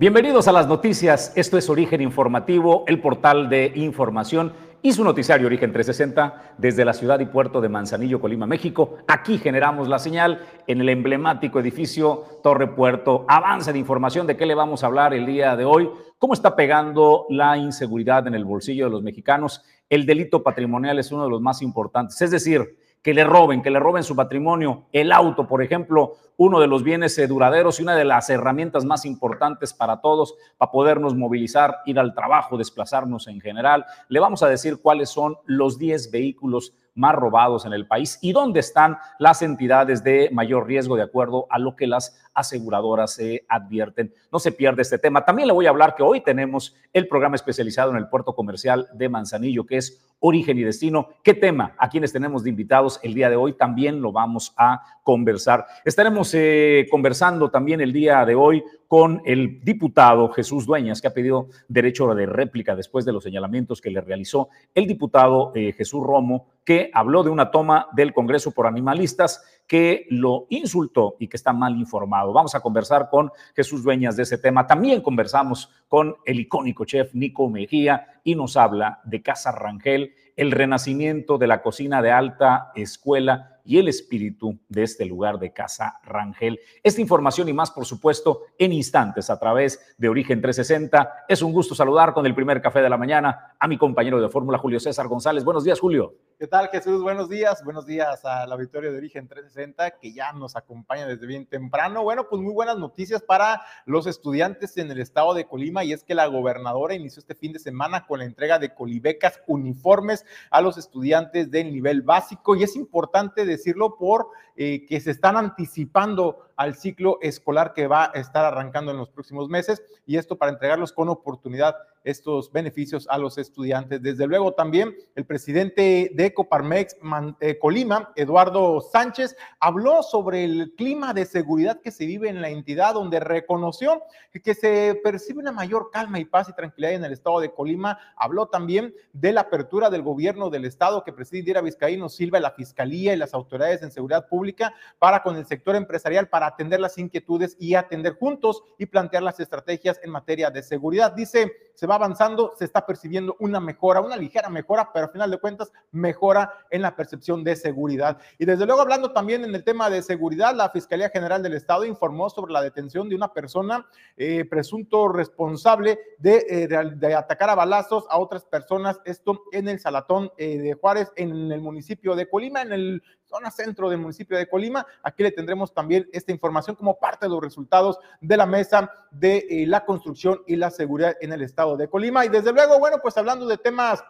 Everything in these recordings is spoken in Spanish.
Bienvenidos a las noticias. Esto es Origen Informativo, el portal de información y su noticiario Origen 360 desde la ciudad y puerto de Manzanillo, Colima, México. Aquí generamos la señal en el emblemático edificio Torre Puerto. Avance de información de qué le vamos a hablar el día de hoy, cómo está pegando la inseguridad en el bolsillo de los mexicanos. El delito patrimonial es uno de los más importantes, es decir, que le roben, que le roben su patrimonio, el auto, por ejemplo, uno de los bienes duraderos y una de las herramientas más importantes para todos, para podernos movilizar, ir al trabajo, desplazarnos en general. Le vamos a decir cuáles son los 10 vehículos más robados en el país y dónde están las entidades de mayor riesgo de acuerdo a lo que las aseguradoras se advierten. No se pierde este tema. También le voy a hablar que hoy tenemos el programa especializado en el puerto comercial de Manzanillo, que es Origen y Destino. ¿Qué tema? A quienes tenemos de invitados el día de hoy también lo vamos a conversar. Estaremos eh, conversando también el día de hoy con el diputado Jesús Dueñas, que ha pedido derecho de réplica después de los señalamientos que le realizó el diputado eh, Jesús Romo, que habló de una toma del Congreso por animalistas que lo insultó y que está mal informado. Vamos a conversar con Jesús Dueñas de ese tema. También conversamos con el icónico chef Nico Mejía y nos habla de Casa Rangel, el renacimiento de la cocina de alta escuela y el espíritu de este lugar de Casa Rangel. Esta información y más, por supuesto, en instantes a través de Origen 360. Es un gusto saludar con el primer café de la mañana a mi compañero de fórmula, Julio César González. Buenos días, Julio. ¿Qué tal, Jesús? Buenos días. Buenos días a la Victoria de Origen 360, que ya nos acompaña desde bien temprano. Bueno, pues muy buenas noticias para los estudiantes en el estado de Colima, y es que la gobernadora inició este fin de semana con la entrega de colibecas uniformes a los estudiantes del nivel básico, y es importante decir decirlo, por eh, que se están anticipando al ciclo escolar que va a estar arrancando en los próximos meses y esto para entregarlos con oportunidad estos beneficios a los estudiantes. Desde luego también el presidente de Coparmex eh, Colima, Eduardo Sánchez, habló sobre el clima de seguridad que se vive en la entidad, donde reconoció que se percibe una mayor calma y paz y tranquilidad en el estado de Colima. Habló también de la apertura del gobierno del estado que preside Indira Vizcaíno Silva, la fiscalía y las autoridades en seguridad pública para con el sector empresarial para atender las inquietudes y atender juntos y plantear las estrategias en materia de seguridad. Dice, se va avanzando, se está percibiendo una mejora, una ligera mejora, pero al final de cuentas mejora en la percepción de seguridad. Y desde luego hablando también en el tema de seguridad, la Fiscalía General del Estado informó sobre la detención de una persona eh, presunto responsable eh, de, de, atacar a balazos a otras personas, esto en el Salatón eh, de Juárez, en el municipio de Colima, en el zona centro del municipio de Colima. Aquí le tendremos también esta información como parte de los resultados de la mesa de eh, la construcción y la seguridad en el estado de Colima. Y desde luego, bueno, pues hablando de temas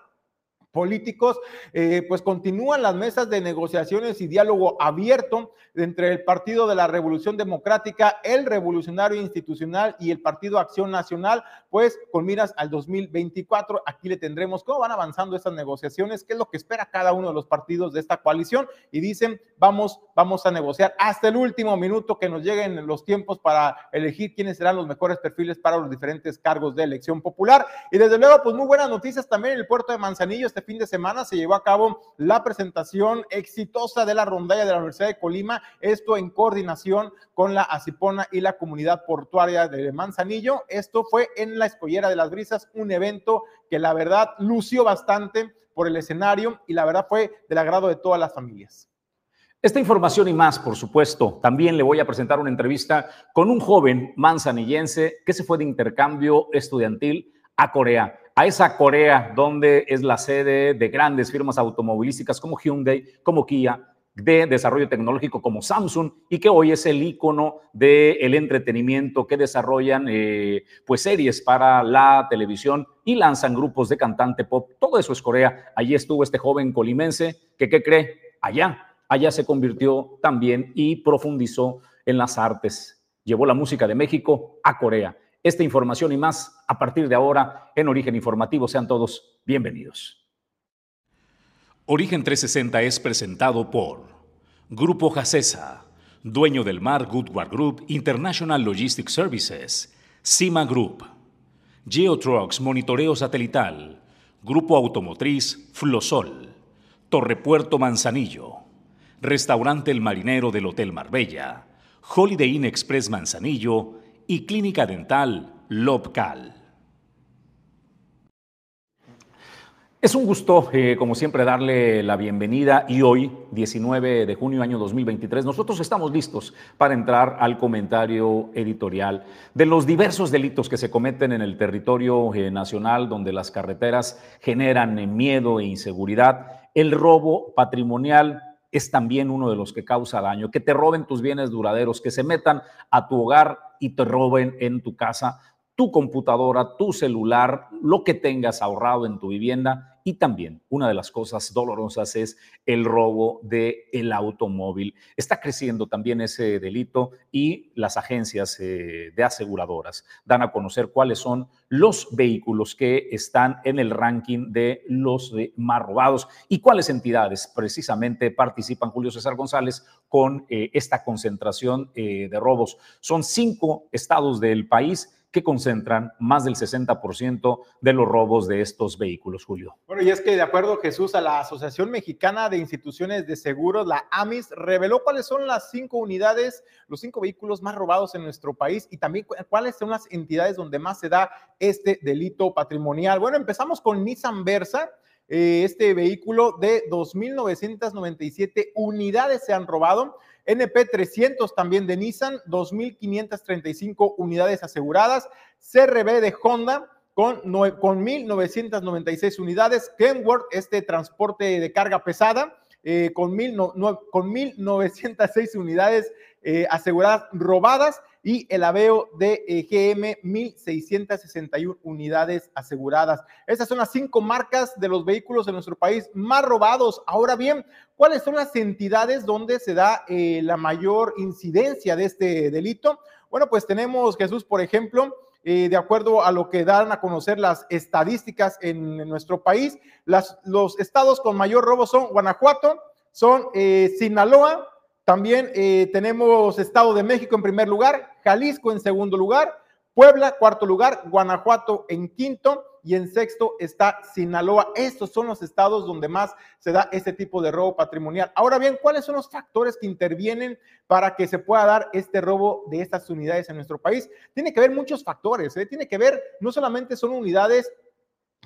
políticos, eh, pues continúan las mesas de negociaciones y diálogo abierto entre el Partido de la Revolución Democrática, el Revolucionario Institucional y el Partido Acción Nacional, pues con miras al 2024. Aquí le tendremos cómo van avanzando estas negociaciones, qué es lo que espera cada uno de los partidos de esta coalición y dicen, vamos, vamos a negociar hasta el último minuto que nos lleguen los tiempos para elegir quiénes serán los mejores perfiles para los diferentes cargos de elección popular. Y desde luego, pues muy buenas noticias también en el puerto de Manzanillo. Este fin de semana se llevó a cabo la presentación exitosa de la rondalla de la Universidad de Colima, esto en coordinación con la Acipona y la comunidad portuaria de Manzanillo. Esto fue en la Escollera de las Brisas, un evento que la verdad lució bastante por el escenario y la verdad fue del agrado de todas las familias. Esta información y más, por supuesto, también le voy a presentar una entrevista con un joven manzanillense que se fue de intercambio estudiantil a Corea a esa Corea donde es la sede de grandes firmas automovilísticas como Hyundai, como Kia, de desarrollo tecnológico como Samsung y que hoy es el icono del entretenimiento que desarrollan eh, pues series para la televisión y lanzan grupos de cantante pop. Todo eso es Corea. Allí estuvo este joven colimense que, ¿qué cree? Allá, allá se convirtió también y profundizó en las artes. Llevó la música de México a Corea. Esta información y más a partir de ahora en Origen Informativo. Sean todos bienvenidos. Origen 360 es presentado por Grupo Jacesa, dueño del mar Goodward Group International Logistics Services, Cima Group, Geotrucks Monitoreo Satelital, Grupo Automotriz Flosol, Torrepuerto Manzanillo, Restaurante El Marinero del Hotel Marbella, Holiday Inn Express Manzanillo y Clínica Dental local. Es un gusto, eh, como siempre, darle la bienvenida y hoy, 19 de junio año 2023, nosotros estamos listos para entrar al comentario editorial de los diversos delitos que se cometen en el territorio eh, nacional, donde las carreteras generan eh, miedo e inseguridad. El robo patrimonial es también uno de los que causa daño, que te roben tus bienes duraderos, que se metan a tu hogar y te roben en tu casa tu computadora, tu celular, lo que tengas ahorrado en tu vivienda y también una de las cosas dolorosas es el robo del el automóvil. Está creciendo también ese delito y las agencias eh, de aseguradoras dan a conocer cuáles son los vehículos que están en el ranking de los más robados y cuáles entidades precisamente participan, Julio César González, con eh, esta concentración eh, de robos. Son cinco estados del país que concentran más del 60% de los robos de estos vehículos, Julio. Bueno, y es que de acuerdo Jesús a la Asociación Mexicana de Instituciones de Seguros, la AMIS, reveló cuáles son las cinco unidades, los cinco vehículos más robados en nuestro país y también cuáles son las entidades donde más se da este delito patrimonial. Bueno, empezamos con Nissan Versa. Eh, este vehículo de 2.997 unidades se han robado. NP300 también de Nissan, 2.535 unidades aseguradas. CRB de Honda con, con 1.996 unidades. Kenworth, este transporte de carga pesada, eh, con, mil con 1.906 unidades eh, aseguradas robadas y el aveo de eh, GM 1661 unidades aseguradas. Estas son las cinco marcas de los vehículos en nuestro país más robados. Ahora bien, ¿cuáles son las entidades donde se da eh, la mayor incidencia de este delito? Bueno, pues tenemos Jesús, por ejemplo, eh, de acuerdo a lo que dan a conocer las estadísticas en, nuestro país, las, los estados con mayor robo son Guanajuato, son Sinaloa, también eh, tenemos Estado de México en primer lugar, Jalisco en segundo lugar, Puebla cuarto lugar, Guanajuato en quinto y en sexto está Sinaloa. Estos son los estados donde más se da este tipo de robo patrimonial. Ahora bien, ¿cuáles son los factores que intervienen para que se pueda dar este robo de estas unidades en nuestro país? Tiene que ver muchos factores, ¿eh? tiene que ver, no solamente son unidades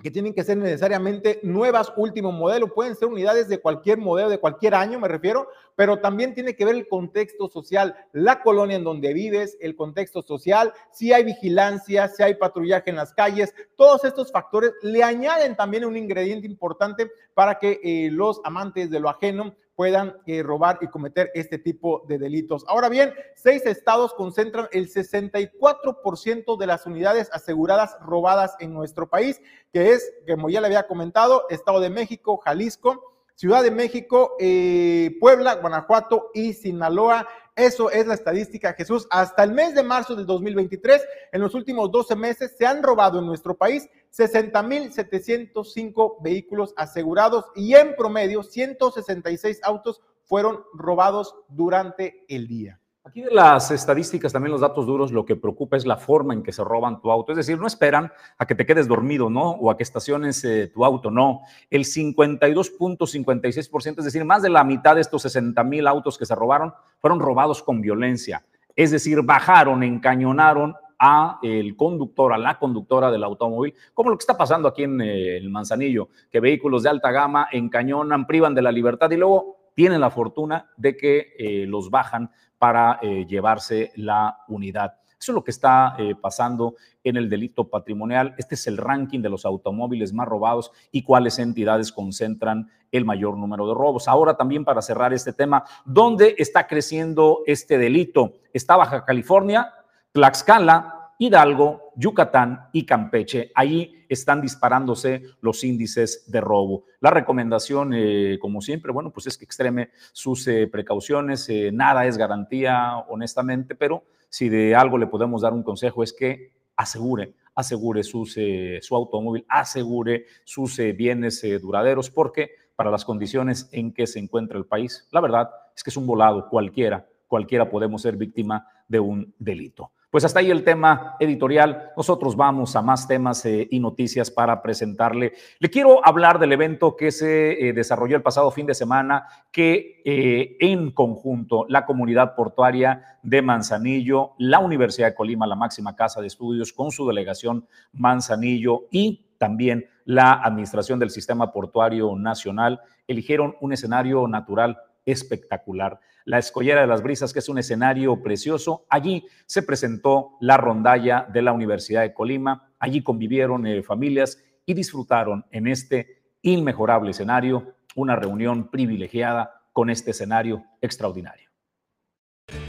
que tienen que ser necesariamente nuevas, último modelo, pueden ser unidades de cualquier modelo, de cualquier año, me refiero, pero también tiene que ver el contexto social, la colonia en donde vives, el contexto social, si hay vigilancia, si hay patrullaje en las calles, todos estos factores le añaden también un ingrediente importante para que eh, los amantes de lo ajeno puedan eh, robar y cometer este tipo de delitos. Ahora bien, seis estados concentran el 64% de las unidades aseguradas robadas en nuestro país, que es, como ya le había comentado, Estado de México, Jalisco, Ciudad de México, eh, Puebla, Guanajuato y Sinaloa. Eso es la estadística, Jesús. Hasta el mes de marzo del 2023, en los últimos 12 meses, se han robado en nuestro país 60.705 vehículos asegurados y en promedio 166 autos fueron robados durante el día. Aquí de las estadísticas, también los datos duros, lo que preocupa es la forma en que se roban tu auto. Es decir, no esperan a que te quedes dormido, ¿no? O a que estaciones eh, tu auto, no. El 52.56%, es decir, más de la mitad de estos 60 mil autos que se robaron fueron robados con violencia. Es decir, bajaron, encañonaron a el conductor, a la conductora del automóvil, como lo que está pasando aquí en eh, el Manzanillo, que vehículos de alta gama encañonan, privan de la libertad y luego tienen la fortuna de que eh, los bajan para eh, llevarse la unidad. Eso es lo que está pasando en el delito patrimonial. Este es el ranking de los automóviles más robados y cuáles entidades concentran el mayor número de robos. Ahora también para cerrar este tema, ¿dónde está creciendo este delito? Está Baja California, Tlaxcala, Hidalgo, Yucatán y Campeche. Ahí están disparándose los índices de robo. La recomendación, eh, como siempre, bueno, pues es que extreme sus eh, precauciones. Eh, nada es garantía, honestamente, pero si de algo le podemos dar un consejo es que asegure, asegure sus, su automóvil, asegure sus bienes duraderos, porque para las condiciones en que se encuentra el país, la verdad es que es un volado cualquiera, cualquiera podemos ser víctima de un delito. Pues hasta ahí el tema editorial. Nosotros vamos a más temas eh, y noticias para presentarle. Le quiero hablar del evento que se eh, desarrolló el pasado fin de semana, que eh, en conjunto la comunidad portuaria de Manzanillo, la Universidad de Colima, la máxima casa de estudios, con su delegación Manzanillo y también la Administración del Sistema Portuario Nacional, eligieron un escenario natural espectacular la Escollera de las Brisas, que es un escenario precioso. Allí se presentó la rondalla de la Universidad de Colima, allí convivieron eh, familias y disfrutaron en este inmejorable escenario una reunión privilegiada con este escenario extraordinario.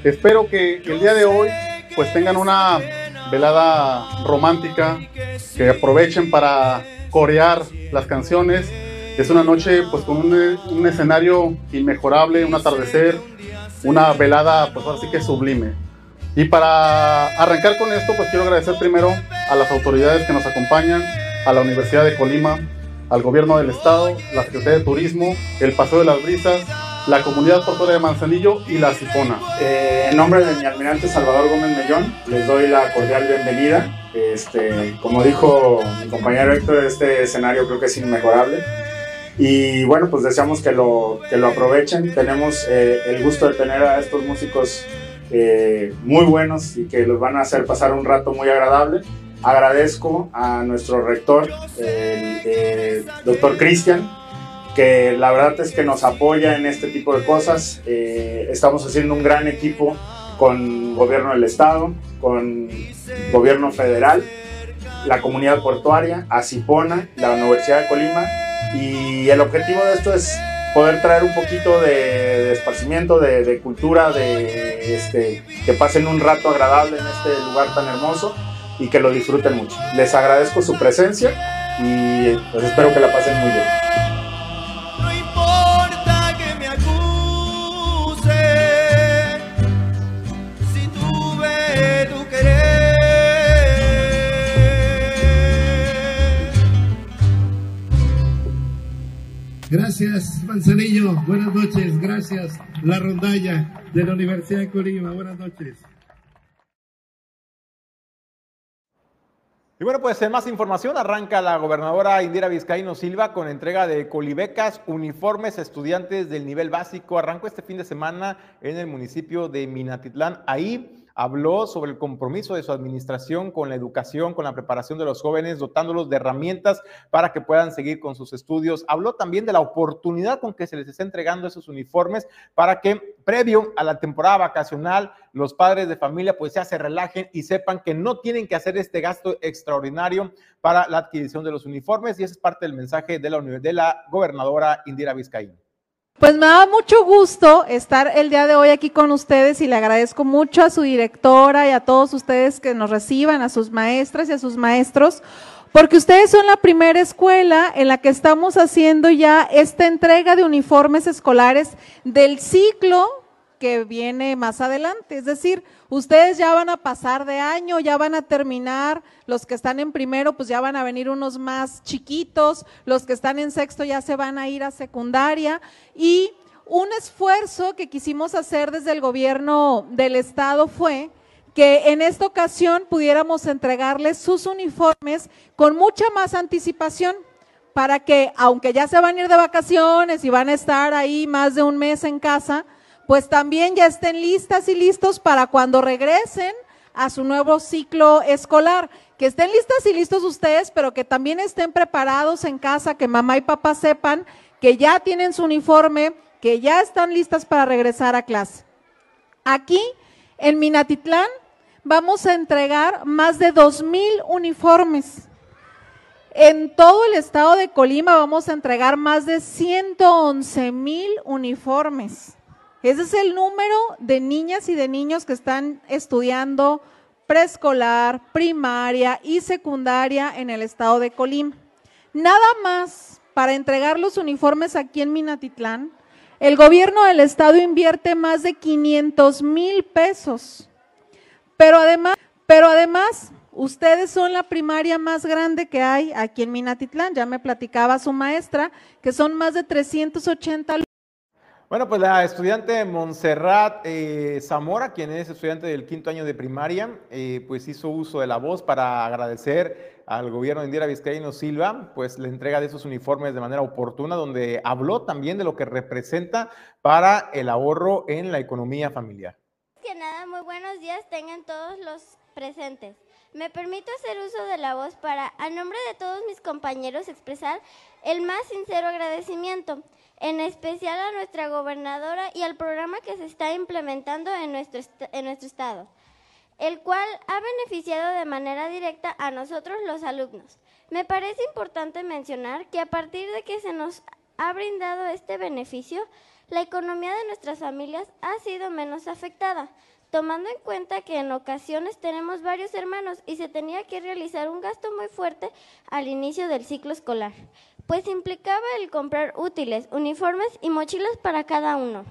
Espero que el día de hoy pues tengan una velada romántica, que aprovechen para corear las canciones. Es una noche pues con un, un escenario inmejorable, un atardecer, una velada, pues ahora sí que sublime. Y para arrancar con esto, pues quiero agradecer primero a las autoridades que nos acompañan, a la Universidad de Colima, al gobierno del estado, la Secretaría de Turismo, el Paseo de las Brisas, la comunidad portuaria de Manzanillo y la Sifona. Eh, en nombre de mi almirante Salvador Gómez Mellón, les doy la cordial bienvenida. Este, como dijo mi compañero Héctor, este escenario creo que es inmejorable y bueno, pues deseamos que lo, que lo aprovechen. Tenemos eh, el gusto de tener a estos músicos eh, muy buenos y que los van a hacer pasar un rato muy agradable. Agradezco a nuestro rector, el doctor Cristian, que la verdad es que nos apoya en este tipo de cosas. Eh, estamos haciendo un gran equipo con gobierno del estado, con gobierno federal, la comunidad portuaria, Asipona, la Universidad de Colima y el objetivo de esto es poder traer un poquito de, esparcimiento, de, cultura, de este, que pasen un rato agradable en este lugar tan hermoso y que lo disfruten mucho. Les agradezco su presencia y pues espero que la pasen muy bien. Gracias, Manzanillo. Buenas noches. Gracias, la rondalla de la Universidad de Colima. Buenas noches. Y bueno, pues en más información arranca la gobernadora Indira Vizcaíno Silva con entrega de colibecas, uniformes estudiantes del nivel básico. Arrancó este fin de semana en el municipio de Minatitlán. Ahí habló sobre el compromiso de su administración con la educación, con la preparación de los jóvenes, dotándolos de herramientas para que puedan seguir con sus estudios. Habló también de la oportunidad con que se les está entregando esos uniformes para que previo a la temporada vacacional los padres de familia pues se relajen y sepan que no tienen que hacer este gasto extraordinario para la adquisición de los uniformes y ese es parte del mensaje de la, gobernadora Indira Vizcaín. Pues me da mucho gusto estar el día de hoy aquí con ustedes y le agradezco mucho a su directora y a todos ustedes que nos reciban, a sus maestras y a sus maestros, porque ustedes son la primera escuela en la que estamos haciendo ya esta entrega de uniformes escolares del ciclo que viene más adelante. Es decir, ustedes ya van a pasar de año, ya van a terminar, los que están en primero, pues ya van a venir unos más chiquitos, los que están en sexto ya se van a ir a secundaria y un esfuerzo que quisimos hacer desde el gobierno del estado fue que en esta ocasión pudiéramos entregarles sus uniformes con mucha más anticipación para que, aunque ya se van a ir de vacaciones y van a estar ahí más de un mes en casa, pues también ya estén listas y listos para cuando regresen a su nuevo ciclo escolar. Que estén listas y listos ustedes, pero que también estén preparados en casa, que mamá y papá sepan que ya tienen su uniforme, que ya están listas para regresar a clase. Aquí, en Minatitlán, vamos a entregar más de dos mil uniformes. En todo el estado de Colima vamos a entregar más de 111 mil uniformes. Ese es el número de niñas y de niños que están estudiando preescolar, primaria y secundaria en el estado de Colima. Nada más para entregar los uniformes aquí en Minatitlán, el gobierno del estado invierte más de 500 mil pesos. Pero además, pero además, ustedes son la primaria más grande que hay aquí en Minatitlán. Ya me platicaba su maestra que son más de 380 Bueno, pues la estudiante Montserrat eh, Zamora, quien es estudiante del quinto año de primaria, eh, pues hizo uso de la voz para agradecer al gobierno de Indira Vizcaíno Silva, pues la entrega de esos uniformes de manera oportuna, donde habló también de lo que representa para el ahorro en la economía familiar. Que nada, muy buenos días tengan todos los presentes. Me permito hacer uso de la voz para, a nombre de todos mis compañeros, expresar el más sincero agradecimiento en especial a nuestra gobernadora y al programa que se está implementando en nuestro, en nuestro estado, el cual ha beneficiado de manera directa a nosotros los alumnos. Me parece importante mencionar que a partir de que se nos ha brindado este beneficio, la economía de nuestras familias ha sido menos afectada, tomando en cuenta que en ocasiones tenemos varios hermanos y se tenía que realizar un gasto muy fuerte al inicio del ciclo escolar pues implicaba el comprar útiles, uniformes y mochilas para cada uno.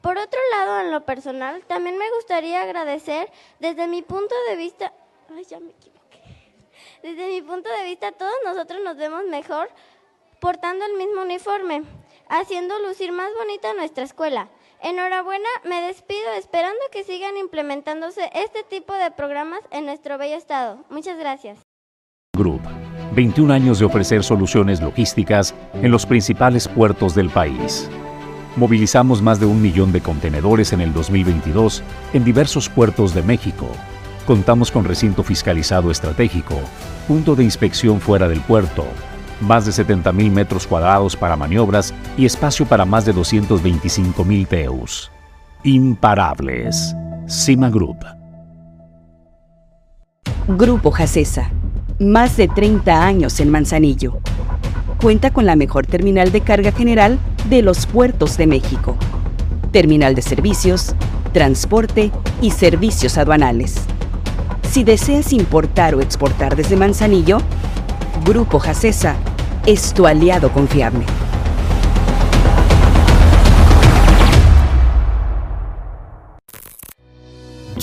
Por otro lado, en lo personal, también me gustaría agradecer desde mi punto de vista, ay, ya me equivoqué. Desde mi punto de vista, todos nosotros nos vemos mejor portando el mismo uniforme, haciendo lucir más bonita nuestra escuela. Enhorabuena, me despido esperando que sigan implementándose este tipo de programas en nuestro bello estado. Muchas gracias. 21 años de ofrecer soluciones logísticas en los principales puertos del país. Movilizamos más de un millón de contenedores en el 2022 en diversos puertos de México. Contamos con recinto fiscalizado estratégico, punto de inspección fuera del puerto, más de 70.000 metros cuadrados para maniobras y espacio para más de 225.000 TEUs. Imparables. Cima Group. Grupo Jacesa más de 30 años en Manzanillo. Cuenta con la mejor terminal de carga general de los puertos de México. Terminal de servicios, transporte y servicios aduanales. Si deseas importar o exportar desde Manzanillo, Grupo Jacesa es tu aliado confiable.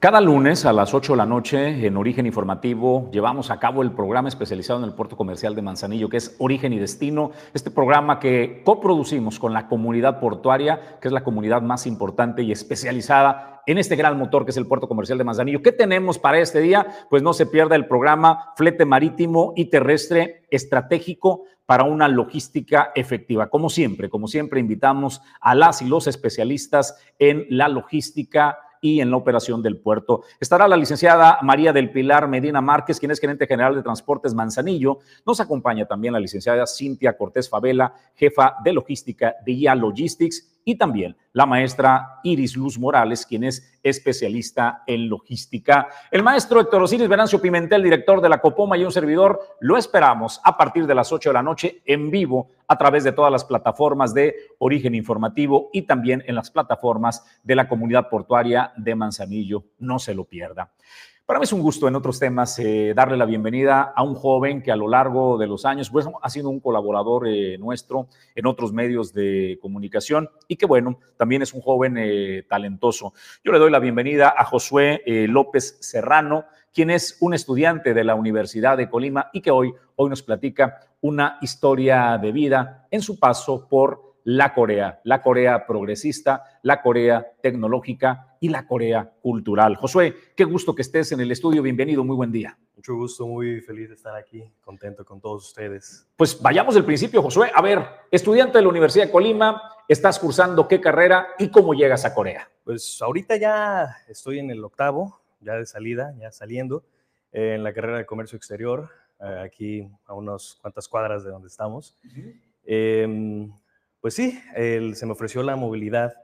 Cada lunes a las 8 de la noche en Origen Informativo llevamos a cabo el programa especializado en el puerto comercial de Manzanillo, que es Origen y Destino. Este programa que coproducimos con la comunidad portuaria, que es la comunidad más importante y especializada en este gran motor que es el puerto comercial de Manzanillo. ¿Qué tenemos para este día? Pues no se pierda el programa Flete Marítimo y Terrestre Estratégico para una logística efectiva. Como siempre, como siempre invitamos a las y los especialistas en la logística y en la operación del puerto. Estará la licenciada María del Pilar Medina Márquez, quien es gerente general de Transportes Manzanillo. Nos acompaña también la licenciada Cintia Cortés Favela, jefa de logística de IA Logistics y también la maestra Iris Luz Morales, quien es especialista en logística. El maestro Héctor Osiris Venancio Pimentel, director de la Copoma y un servidor, lo esperamos a partir de las 8 de la noche en vivo a través de todas las plataformas de Origen Informativo y también en las plataformas de la comunidad portuaria de Manzanillo. No se lo pierda. Para mí es un gusto en otros temas eh, darle la bienvenida a un joven que a lo largo de los años pues, ha sido un colaborador eh, nuestro en otros medios de comunicación y que bueno, también es un joven eh, talentoso. Yo le doy la bienvenida a Josué López Serrano, quien es un estudiante de la Universidad de Colima y que hoy, hoy nos platica una historia de vida en su paso por la Corea, la Corea progresista, la Corea tecnológica y la Corea cultural. Josué, qué gusto que estés en el estudio, bienvenido, muy buen día. Mucho gusto, muy feliz de estar aquí, contento con todos ustedes. Pues vayamos del principio, Josué. A ver, estudiante de la Universidad de Colima, estás cursando qué carrera y cómo llegas a Corea. Pues ahorita ya estoy en el octavo, ya de salida, ya saliendo. en la carrera de comercio exterior, eh, aquí a unas cuantas cuadras de donde estamos. Em, pues sí, se me ofreció la movilidad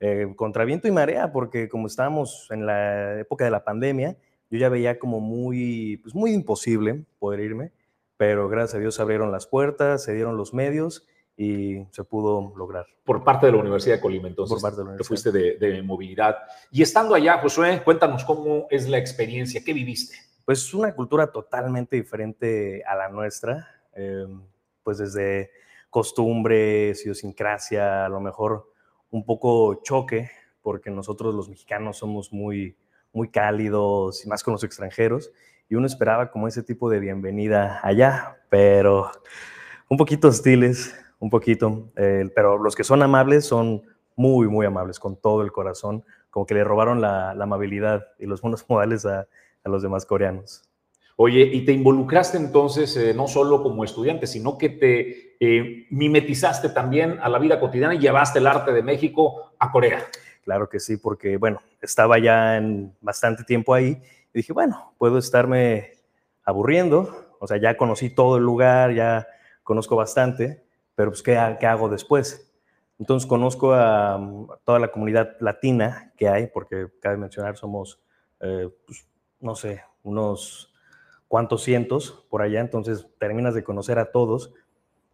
eh, contra viento y marea, porque como estábamos en la época de la pandemia, yo ya veía como muy, pues muy imposible poder irme, pero gracias a Dios se abrieron las puertas, se dieron los medios y se pudo lograr. Por parte de la Universidad de Colima, entonces. Por parte de la universidad. fuiste de, de, movilidad. Y estando allá, Josué, cuéntanos cómo es la experiencia, ¿qué viviste? Pues una cultura totalmente diferente a la nuestra, eh, pues desde costumbres, idiosincrasia, a lo mejor un poco choque, porque nosotros los mexicanos somos muy, muy cálidos y más con los extranjeros, y uno esperaba como ese tipo de bienvenida allá, pero un poquito hostiles, un poquito, eh, pero los que son amables son muy, muy amables, con todo el corazón, como que le robaron la, amabilidad y los buenos modales a, los demás coreanos. Oye, y te involucraste entonces eh, no solo como estudiante, sino que te eh, mimetizaste también a la vida cotidiana y llevaste el arte de México a Corea. Claro que sí, porque bueno, estaba ya en bastante tiempo ahí y dije, bueno, puedo estarme aburriendo, o sea, ya conocí todo el lugar, ya conozco bastante, pero pues, ¿qué, hago después? Entonces conozco a, toda la comunidad latina que hay, porque cabe mencionar, somos, eh, pues, no sé, unos cuantos cientos por allá, entonces terminas de conocer a todos.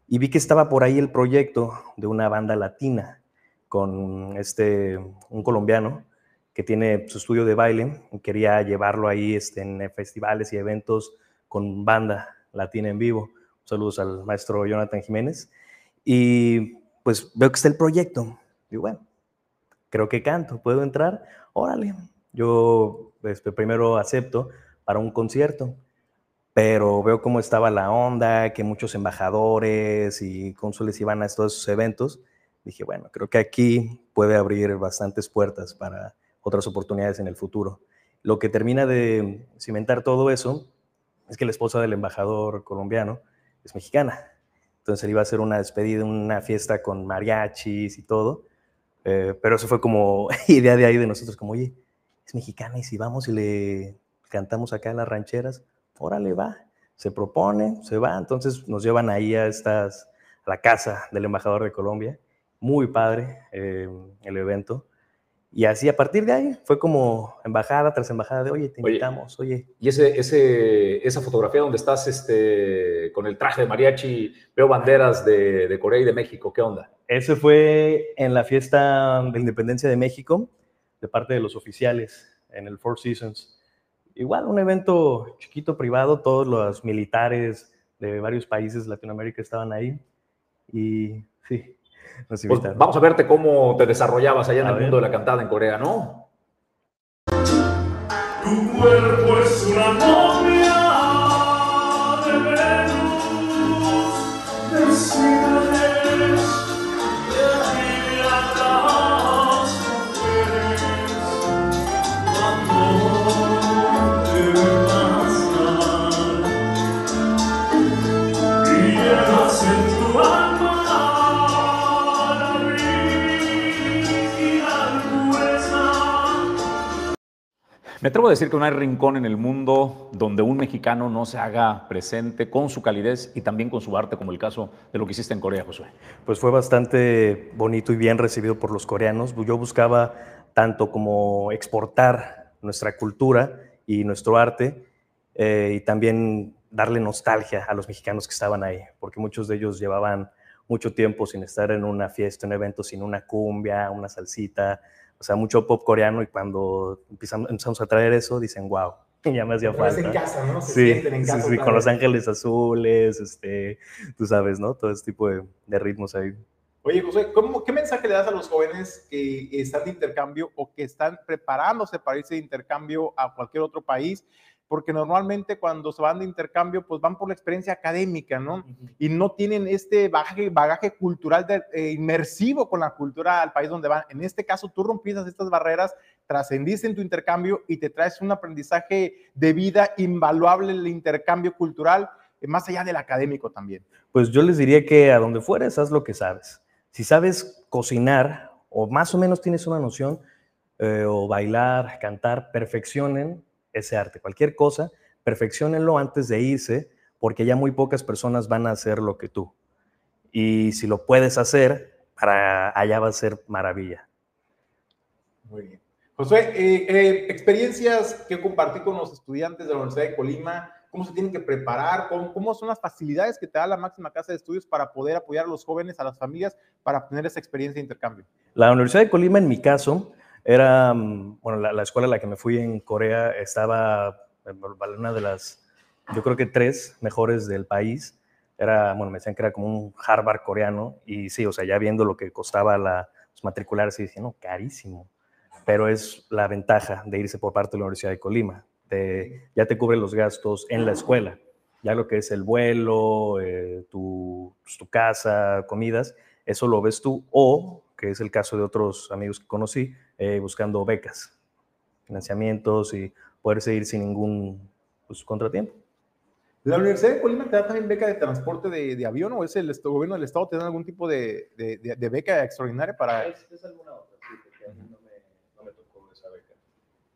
Y vi que estaba por ahí el proyecto de una banda latina con este, un colombiano que tiene su estudio de baile y quería llevarlo ahí este, en festivales y eventos con banda latina en vivo. Saludos al maestro Jonathan Jiménez. Y pues veo que está el proyecto. Digo, bueno, creo que canto, ¿puedo entrar? Órale. Yo este, primero acepto para un concierto, pero veo cómo estaba la onda, que muchos embajadores y cónsules iban a todos esos eventos. Dije, bueno, creo que aquí puede abrir bastantes puertas para otras oportunidades en el futuro. Lo que termina de cimentar todo eso es que la esposa del embajador colombiano es mexicana. Entonces él iba a hacer una despedida, una fiesta con mariachis y todo. Eh, pero eso fue como idea de ahí de nosotros, como, oye, es mexicana y si vamos y le cantamos acá las rancheras, órale, va. Se propone, se va. Entonces nos llevan ahí a, estas, a la casa del embajador de Colombia. Muy padre eh, el evento. Y así a partir de ahí fue como embajada tras embajada de, oye, te invitamos, oye. Y ese, ese, esa fotografía donde estás este, con el traje de mariachi, veo banderas de, de, Corea y de México, ¿qué onda? Ese fue en la fiesta de independencia de México, de parte de los oficiales, en el Four Seasons. Igual un evento chiquito, privado, todos los militares de varios países de Latinoamérica estaban ahí. Y sí, pues vamos a verte cómo te desarrollabas allá en el mundo de la cantada en Corea, ¿no? Tu cuerpo es una novia Me atrevo a decir que no hay rincón en el mundo donde un mexicano no se haga presente con su calidez y también con su arte, como el caso de lo que hiciste en Corea, Josué. Pues fue bastante bonito y bien recibido por los coreanos. Yo buscaba tanto como exportar nuestra cultura y nuestro arte eh, y también darle nostalgia a los mexicanos que estaban ahí, porque muchos de ellos llevaban mucho tiempo sin estar en una fiesta, un evento, sin una cumbia, una salsita, o sea, mucho pop coreano y cuando empezamos, a traer eso, dicen, wow, ya me hacía falta. en casa, ¿no? Se sí, en casa, sí, sí, con los ángeles azules, este, tú sabes, ¿no? Todo ese tipo de, de ritmos ahí. Oye, José, ¿cómo, ¿qué mensaje le das a los jóvenes que están de intercambio o que están preparándose para irse de intercambio a cualquier otro país? Porque normalmente cuando se van de intercambio, pues van por la experiencia académica, ¿no? Y no tienen este bagaje, bagaje cultural eh, inmersivo con la cultura al país donde van. En este caso, tú rompiste estas barreras, trascendiste en tu intercambio y te traes un aprendizaje de vida invaluable el intercambio cultural, eh, más allá del académico también. Pues yo les diría que a donde fueres, haz lo que sabes. Si sabes cocinar o más o menos tienes una noción, eh, o bailar, cantar, perfeccionen ese arte, cualquier cosa, perfeccionenlo antes de irse, porque ya muy pocas personas van a hacer lo que tú. Y si lo puedes hacer, para allá va a ser maravilla. Muy bien. José, eh, eh, experiencias que compartí con los estudiantes de la Universidad de Colima, cómo se tienen que preparar, ¿Cómo, cómo, son las facilidades que te da la máxima casa de estudios para poder apoyar a los jóvenes, a las familias, para tener esa experiencia de intercambio. La Universidad de Colima, en mi caso, era, mm, bueno, la, la escuela a la que me fui en Corea estaba en una de las, yo creo que tres mejores del país. Era, bueno, me decían que era como un Harvard coreano y sí, o sea, ya viendo lo que costaba la, matricularse, dije, no, carísimo pero es la ventaja de irse por parte de la Universidad de Colima. ya te cubre los gastos en la escuela, ya lo que es el vuelo, eh, tu, pues, tu, casa, comidas, eso lo ves tú, o, que es el caso de otros amigos que conocí, eh, buscando becas, financiamientos y poder seguir sin ningún pues, contratiempo. ¿La Universidad de Colima te da también beca de transporte de, avión o es el gobierno del Estado te da algún tipo de, de beca extraordinaria para...? Es, es alguna otra, sí,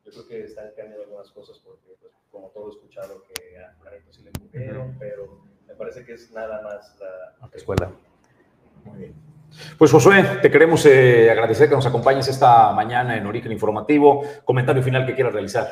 yo creo que están cambiando algunas cosas porque, pues, como todo he escuchado, que a Clarito sí le cubrieron, pero me parece que es nada más la escuela. Muy bien. Pues Josué, te queremos eh, agradecer que nos acompañes esta mañana en Origen Informativo. Comentario final que quieras realizar.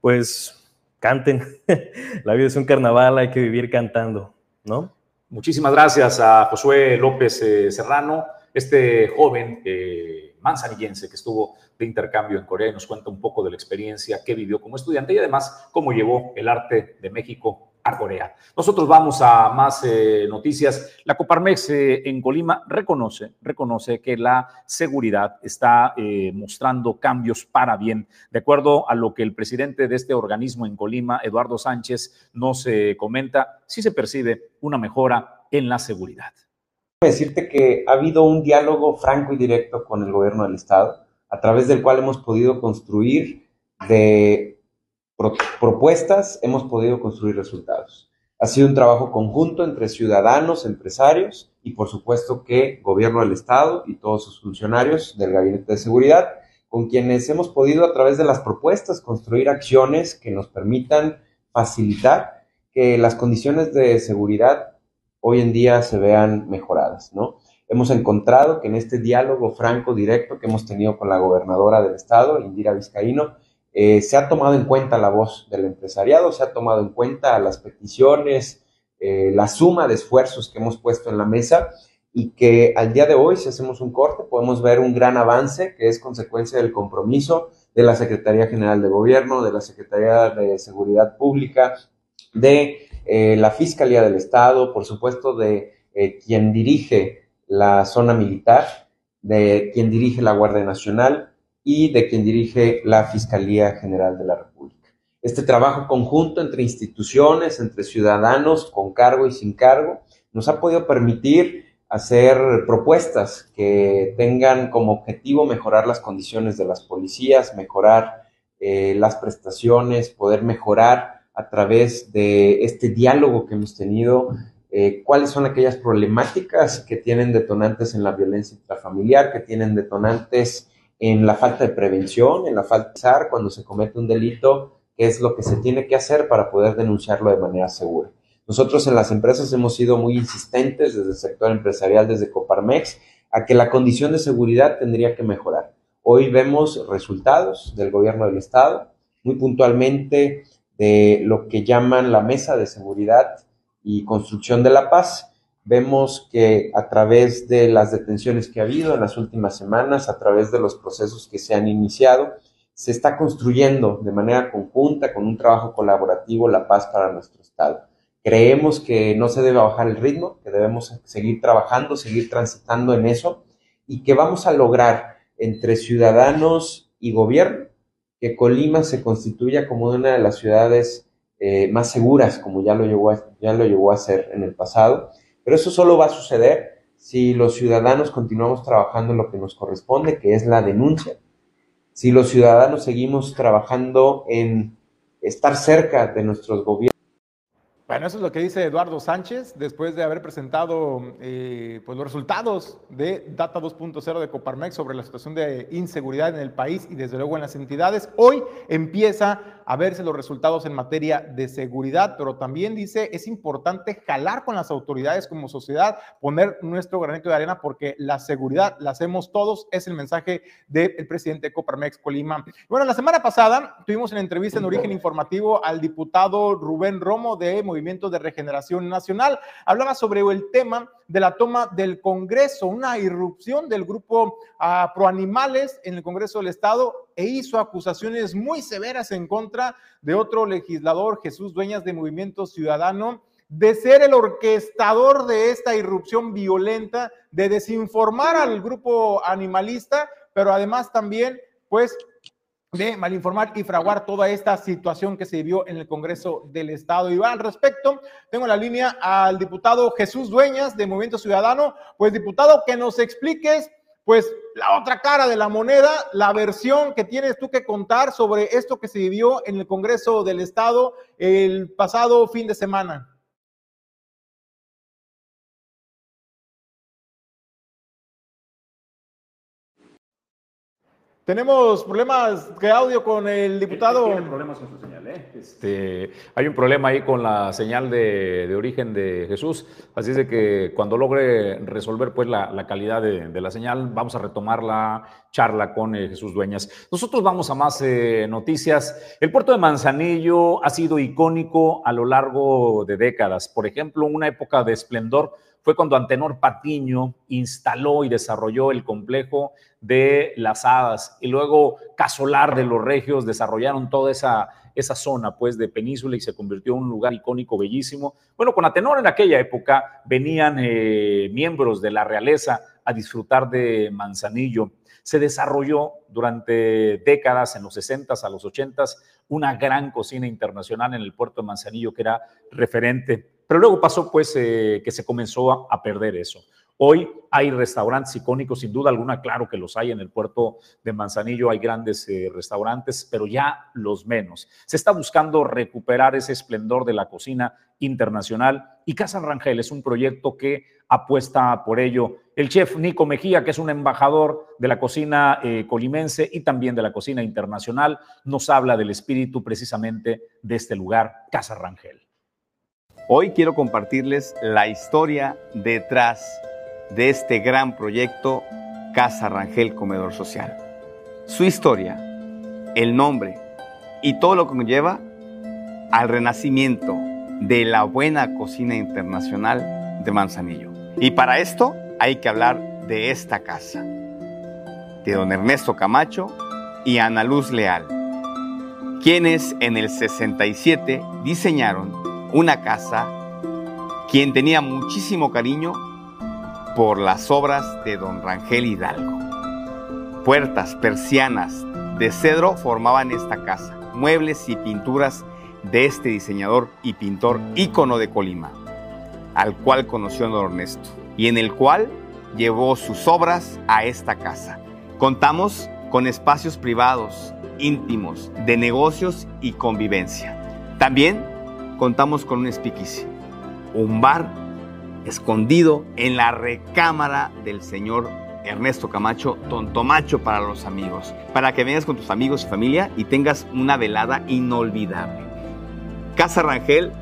Pues canten. la vida es un carnaval, hay que vivir cantando, ¿no? Muchísimas gracias a Josué López eh, Serrano, este joven eh, manzanillense que estuvo de intercambio en Corea y nos cuenta un poco de la experiencia que vivió como estudiante y además cómo llevó el arte de México a Corea. Nosotros vamos a más eh, noticias. La Coparmex eh, en Colima reconoce, reconoce que la seguridad está eh, mostrando cambios para bien. De acuerdo a lo que el presidente de este organismo en Colima, Eduardo Sánchez, nos comenta, sí se percibe una mejora en la seguridad. Decirte que ha habido un diálogo franco y directo con el gobierno del estado a través del cual hemos podido construir de propuestas, hemos podido construir resultados. Ha sido un trabajo conjunto entre ciudadanos, empresarios y por supuesto que gobierno del Estado y todos sus funcionarios del Gabinete de Seguridad, con quienes hemos podido a través de las propuestas construir acciones que nos permitan facilitar que las condiciones de seguridad hoy en día se vean mejoradas, ¿no? Hemos encontrado que en este diálogo franco, directo que hemos tenido con la gobernadora del estado, Indira Vizcaíno, eh, se ha tomado en cuenta la voz del empresariado, se ha tomado en cuenta las peticiones, eh, la suma de esfuerzos que hemos puesto en la mesa y que al día de hoy, si hacemos un corte, podemos ver un gran avance que es consecuencia del compromiso de la Secretaría General de Gobierno, de la Secretaría de Seguridad Pública, de eh, la Fiscalía del Estado, por supuesto de quien dirige la zona militar, de quien dirige la Guardia Nacional y de quien dirige la Fiscalía General de la República. Este trabajo conjunto entre instituciones, entre ciudadanos, con cargo y sin cargo, nos ha podido permitir hacer propuestas que tengan como objetivo mejorar las condiciones de las policías, mejorar eh, las prestaciones, poder mejorar a través de este diálogo que hemos tenido eh, cuáles son aquellas problemáticas que tienen detonantes en la violencia intrafamiliar, que tienen detonantes en la falta de prevención, en la falta de cuando se comete un delito, qué es lo que se tiene que hacer para poder denunciarlo de manera segura. Nosotros en las empresas hemos sido muy insistentes desde el sector empresarial, desde Coparmex, a que la condición de seguridad tendría que mejorar. Hoy vemos resultados del gobierno del Estado, muy puntualmente de lo que llaman la mesa de seguridad y construcción de la paz. Vemos que a través de las detenciones que ha habido en las últimas semanas, a través de los procesos que se han iniciado, se está construyendo de manera conjunta, con un trabajo colaborativo, la paz para nuestro Estado. Creemos que no se debe bajar el ritmo, que debemos seguir trabajando, seguir transitando en eso y que vamos a lograr entre ciudadanos y gobierno que Colima se constituya como una de las ciudades eh, más seguras, como ya lo, llegó a, ya lo llegó a hacer en el pasado. Pero eso solo va a suceder si los ciudadanos continuamos trabajando en lo que nos corresponde, que es la denuncia. Si los ciudadanos seguimos trabajando en estar cerca de nuestros gobiernos Bueno, eso es lo que dice Eduardo Sánchez después de haber presentado eh, pues los resultados de Data 2.0 de Coparmex sobre la situación de inseguridad en el país y desde luego en las entidades. Hoy empieza a verse los resultados en materia de seguridad, pero también dice es importante jalar con las autoridades como sociedad, poner nuestro granito de arena porque la seguridad la hacemos todos, es el mensaje del presidente de Coparmex Colima. Bueno, la semana pasada tuvimos en entrevista en Origen Informativo al diputado Rubén Romo de Movimiento de Regeneración Nacional. Hablaba sobre el tema de la toma del Congreso, una irrupción del grupo uh, Proanimales en el Congreso del Estado e hizo acusaciones muy severas en contra de otro legislador, Jesús Dueñas de Movimiento Ciudadano, de ser el orquestador de esta irrupción violenta, de desinformar al grupo animalista, pero además también, pues, de malinformar y fraguar toda esta situación que se vivió en el Congreso del Estado. Y al respecto, tengo la línea al diputado Jesús Dueñas de Movimiento Ciudadano. Pues diputado, que nos expliques pues la otra cara de la moneda, la versión que tienes tú que contar sobre esto que se vivió en el Congreso del Estado el pasado fin de semana. Tenemos problemas de audio con el diputado. Tiene problemas con su señal, ¿eh? Este, hay un problema ahí con la señal de, de, origen de Jesús, así es de que cuando logre resolver pues la, la calidad de, de, la señal, vamos a retomar la charla con eh, Jesús Dueñas. Nosotros vamos a más eh, noticias. El puerto de Manzanillo ha sido icónico a lo largo de décadas. Por ejemplo, una época de esplendor fue cuando Antenor Patiño instaló y desarrolló el complejo de las hadas y luego Casolar de los Regios desarrollaron toda esa, esa zona pues de península y se convirtió en un lugar icónico bellísimo. Bueno, con Antenor en aquella época venían eh, miembros de la realeza a disfrutar de Manzanillo. Se desarrolló durante décadas, en los 60s a los 80s, una gran cocina internacional en el puerto de Manzanillo que era referente. Pero luego pasó pues eh, que se comenzó a, perder eso. Hoy hay restaurantes icónicos, sin duda alguna, claro que los hay en el puerto de Manzanillo, hay grandes eh, restaurantes, pero ya los menos. Se está buscando recuperar ese esplendor de la cocina internacional y Casa Rangel es un proyecto que apuesta por ello. El chef Nico Mejía, que es un embajador de la cocina eh, colimense y también de la cocina internacional, nos habla del espíritu precisamente de este lugar, Casa Rangel. Hoy quiero compartirles la historia detrás de este gran proyecto Casa Rangel Comedor Social. Su historia, el nombre y todo lo que conlleva al renacimiento de la buena cocina internacional de Manzanillo. Y para esto hay que hablar de esta casa, de don Ernesto Camacho y Ana Luz Leal, quienes en el 67 diseñaron una casa quien tenía muchísimo cariño por las obras de don Rangel Hidalgo. Puertas, persianas de cedro formaban esta casa, muebles y pinturas de este diseñador y pintor ícono de Colima, al cual conoció don Ernesto y en el cual llevó sus obras a esta casa. Contamos con espacios privados, íntimos, de negocios y convivencia. También contamos con un speakeasy, un bar escondido en la recámara del señor Ernesto Camacho, Tontomacho para los amigos, para que vengas con tus amigos y familia y tengas una velada inolvidable. Casa Rangel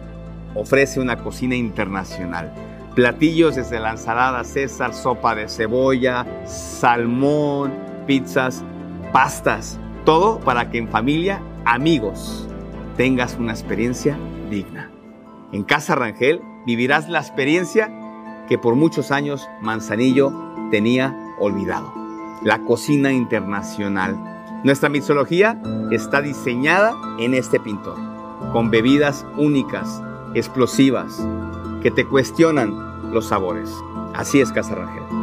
ofrece una cocina internacional. Platillos desde la ensalada César, sopa de cebolla, salmón, pizzas, pastas, todo para que en familia, amigos, tengas una experiencia digna. En Casa Rangel vivirás la experiencia que por muchos años Manzanillo tenía olvidado. La cocina internacional. Nuestra mixología está diseñada en este pintor, con bebidas únicas, explosivas, que te cuestionan los sabores. Así es Casa Rangel.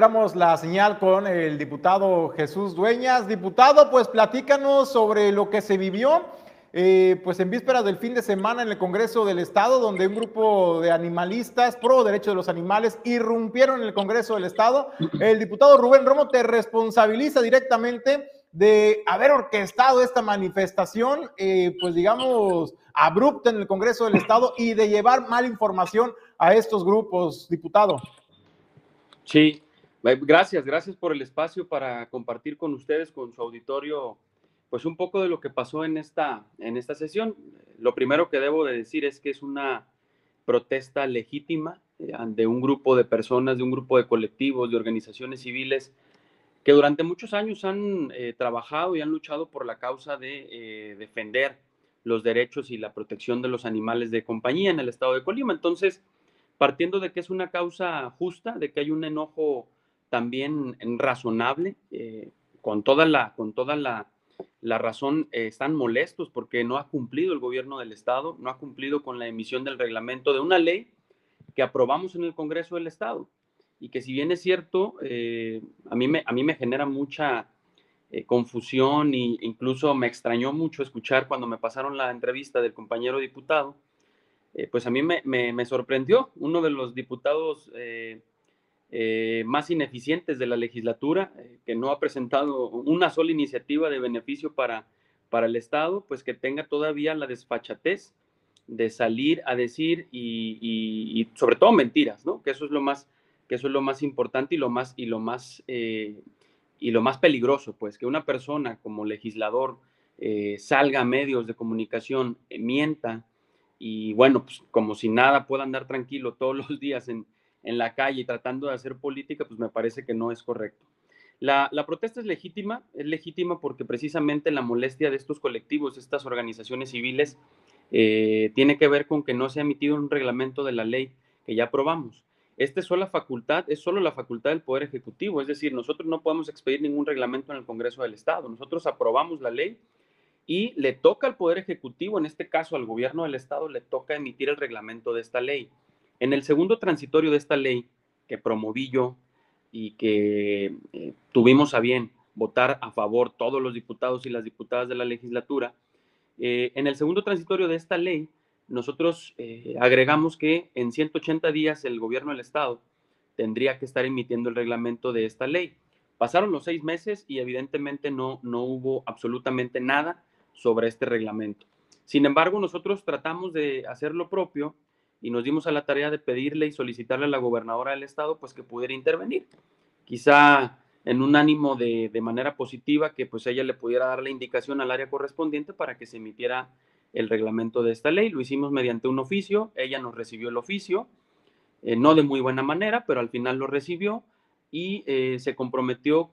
Recuperamos la señal con el diputado Jesús Dueñas. Diputado, pues platícanos sobre lo que se vivió eh, pues en vísperas del fin de semana en el Congreso del Estado, donde un grupo de animalistas pro derechos de los animales irrumpieron en el Congreso del Estado. El diputado Rubén Romo te responsabiliza directamente de haber orquestado esta manifestación, eh, pues digamos, abrupta en el Congreso del Estado y de llevar mala información a estos grupos, diputado. Sí, gracias, gracias por el espacio para compartir con ustedes, con su auditorio, pues un poco de lo que pasó en esta, en esta sesión. Lo primero que debo de decir es que es una protesta legítima eh, de un grupo de personas, de un grupo de colectivos, de organizaciones civiles que durante muchos años han eh, trabajado y han luchado por la causa de eh, defender los derechos y la protección de los animales de compañía en el estado de Colima. Entonces, partiendo de que es una causa justa, de que hay un enojo también razonable, eh, con toda la, con toda la, razón, están molestos porque no ha cumplido el gobierno del estado, no ha cumplido con la emisión del reglamento de una ley que aprobamos en el Congreso del Estado. Y que si bien es cierto, eh, a, mí me, a mí me genera mucha eh, confusión e incluso me extrañó mucho escuchar cuando me pasaron la entrevista del compañero diputado, eh, pues a mí me, me, sorprendió. Uno de los diputados más ineficientes de la legislatura, que no ha presentado una sola iniciativa de beneficio para, para el Estado, pues que tenga todavía la desfachatez de salir a decir y, sobre todo mentiras, ¿no? Que eso es lo más que eso es lo más importante y lo más, y lo más, eh, y lo más peligroso, pues que una persona como legislador eh, salga a medios de comunicación, eh, mienta y bueno, pues como si nada pueda andar tranquilo todos los días en, en, la calle tratando de hacer política, pues me parece que no es correcto. La, la, protesta es legítima, es legítima porque precisamente la molestia de estos colectivos, estas organizaciones civiles, tiene que ver con que no se ha emitido un reglamento de la ley que ya aprobamos. Esta es solo facultad, es solo la facultad del Poder Ejecutivo, es decir, nosotros no podemos expedir ningún reglamento en el Congreso del Estado. Nosotros aprobamos la ley y le toca al Poder Ejecutivo, en este caso al gobierno del Estado, le toca emitir el reglamento de esta ley. En el segundo transitorio de esta ley, que promoví yo y que eh, tuvimos a bien votar a favor todos los diputados y las diputadas de la legislatura, eh, en el segundo transitorio de esta ley, nosotros eh, agregamos que en 180 días el gobierno del Estado tendría que estar emitiendo el reglamento de esta ley. Pasaron los seis meses y evidentemente no, no hubo absolutamente nada sobre este reglamento. Sin embargo, nosotros tratamos de hacer lo propio y nos dimos a la tarea de pedirle y solicitarle a la gobernadora del estado pues que pudiera intervenir. Quizá en un ánimo de, de manera positiva que pues ella le pudiera dar la indicación al área correspondiente para que se emitiera el reglamento de esta ley. Lo hicimos mediante un oficio, ella nos recibió el oficio, eh, no de muy buena manera, pero al final lo recibió y eh, se comprometió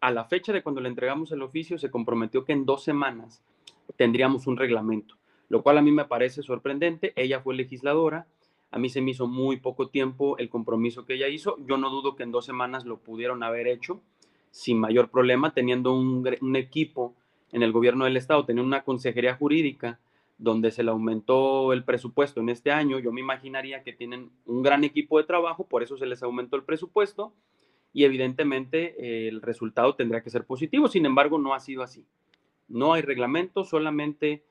a la fecha de cuando le entregamos el oficio, se comprometió que en dos semanas tendríamos un reglamento, lo cual a mí me parece sorprendente. Ella fue legisladora, a mí se me hizo muy poco tiempo el compromiso que ella hizo. Yo no dudo que en dos semanas lo pudieron haber hecho sin mayor problema, teniendo un, un equipo en el gobierno del estado, teniendo una consejería jurídica donde se le aumentó el presupuesto en este año, yo me imaginaría que tienen un gran equipo de trabajo, por eso se les aumentó el presupuesto y evidentemente eh, el resultado tendría que ser positivo. Sin embargo, no ha sido así. No hay reglamento, solamente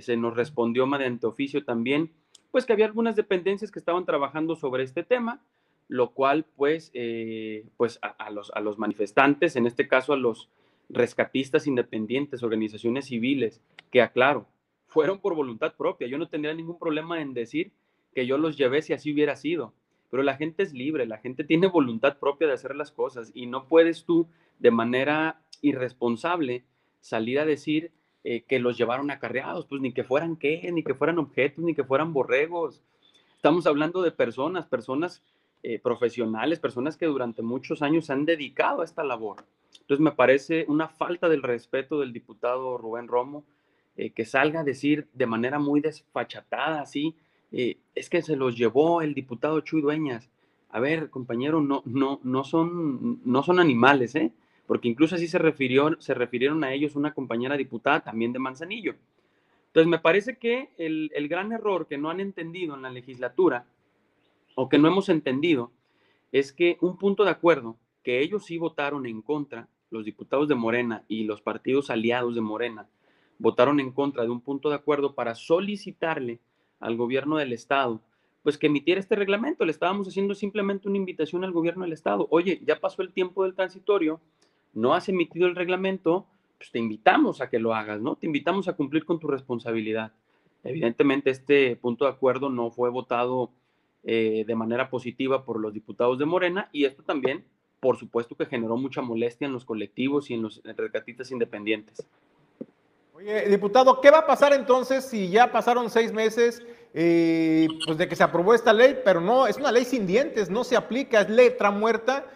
se nos respondió mediante oficio también, pues que había algunas dependencias que estaban trabajando sobre este tema, lo cual pues, eh, pues a, los, a los manifestantes, en este caso a los rescatistas independientes, organizaciones civiles, que aclaro, fueron por voluntad propia. Yo no tendría ningún problema en decir que yo los llevé si así hubiera sido. Pero la gente es libre, la gente tiene voluntad propia de hacer las cosas y no puedes tú de manera irresponsable salir a decir eh, que los llevaron acarreados, pues ni que fueran qué, ni que fueran objetos, ni que fueran borregos. Estamos hablando de personas, personas eh, profesionales, personas que durante muchos años se han dedicado a esta labor. Entonces me parece una falta del respeto del diputado Rubén Romo eh, que salga a decir de manera muy desfachatada, así, es que se los llevó el diputado Chuy Dueñas. A ver, compañero, no, no, no, son, no son animales, ¿eh? Porque incluso así se, refirió, se refirieron a ellos una compañera diputada también de Manzanillo. Entonces, me parece que el, el gran error que no han entendido en la legislatura, o que no hemos entendido, es que un punto de acuerdo que ellos sí votaron en contra, los diputados de Morena y los partidos aliados de Morena, votaron en contra de un punto de acuerdo para solicitarle al gobierno del estado pues que emitiera este reglamento. Le estábamos haciendo simplemente una invitación al gobierno del estado. Oye, ya pasó el tiempo del transitorio, no has emitido el reglamento, pues te invitamos a que lo hagas, ¿no? Te invitamos a cumplir con tu responsabilidad. Evidentemente este punto de acuerdo no fue votado eh, de manera positiva por los diputados de Morena y esto también, por supuesto, que generó mucha molestia en los colectivos y en los rescatistas independientes. Oye, diputado, ¿qué va a pasar entonces si ya pasaron seis meses eh, pues de que se aprobó esta ley, pero no, es una ley sin dientes, no se aplica, es letra muerta?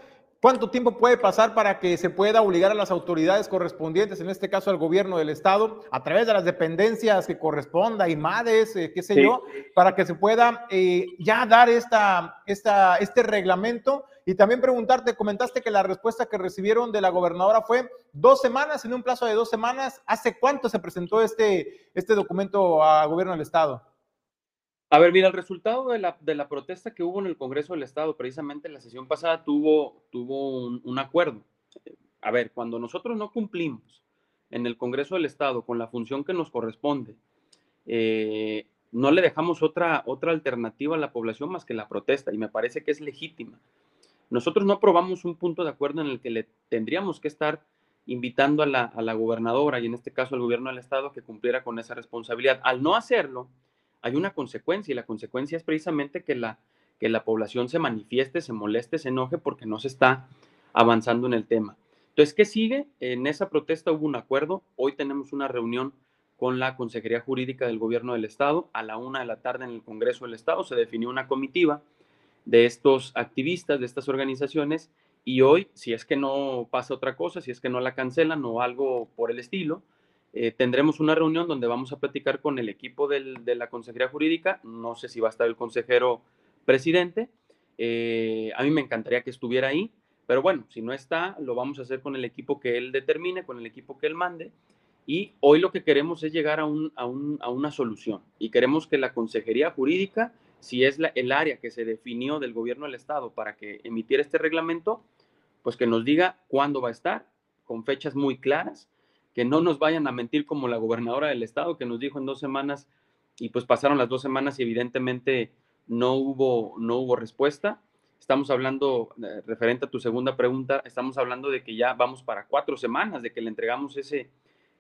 ¿Cuánto tiempo puede pasar para que se pueda obligar a las autoridades correspondientes, en este caso al gobierno del estado, a través de las dependencias que corresponda, IMADES, eh, qué sé yo, para que se pueda eh, ya dar esta, esta, este reglamento? Y también preguntarte, comentaste que la respuesta que recibieron de la gobernadora fue dos semanas, en un plazo de dos semanas. ¿Hace cuánto se presentó este, este documento al gobierno del estado? A ver, mira, el resultado de la, de la, protesta que hubo en el Congreso del Estado, precisamente en la sesión pasada, tuvo, tuvo un, acuerdo. A ver, cuando nosotros no cumplimos en el Congreso del Estado con la función que nos corresponde, eh, no le dejamos otra, otra alternativa a la población más que la protesta, y me parece que es legítima. Nosotros no aprobamos un punto de acuerdo en el que le tendríamos que estar invitando a la, a la gobernadora, y en este caso al gobierno del Estado, que cumpliera con esa responsabilidad. Al no hacerlo, hay una consecuencia y la consecuencia es precisamente que la, que la población se manifieste, se moleste, se enoje porque no se está avanzando en el tema. Entonces, ¿qué sigue? En esa protesta hubo un acuerdo. Hoy tenemos una reunión con la Consejería Jurídica del Gobierno del Estado. A la una de la tarde en el Congreso del Estado se definió una comitiva de estos activistas, de estas organizaciones, y hoy, si es que no pasa otra cosa, si es que no la cancelan o algo por el estilo, eh, tendremos una reunión donde vamos a platicar con el equipo de la Consejería Jurídica. No sé si va a estar el consejero presidente. Eh, a mí me encantaría que estuviera ahí, pero bueno, si no está, lo vamos a hacer con el equipo que él determine, con el equipo que él mande. Y hoy lo que queremos es llegar a, una solución y queremos que la Consejería Jurídica, si es el área que se definió del gobierno del Estado para que emitiera este reglamento, pues que nos diga cuándo va a estar, con fechas muy claras que no nos vayan a mentir como la gobernadora del estado que nos dijo en dos semanas y pues pasaron las dos semanas y evidentemente no hubo, no hubo respuesta. Estamos hablando, eh, referente a tu segunda pregunta, estamos hablando de que ya vamos para cuatro semanas de que le entregamos ese,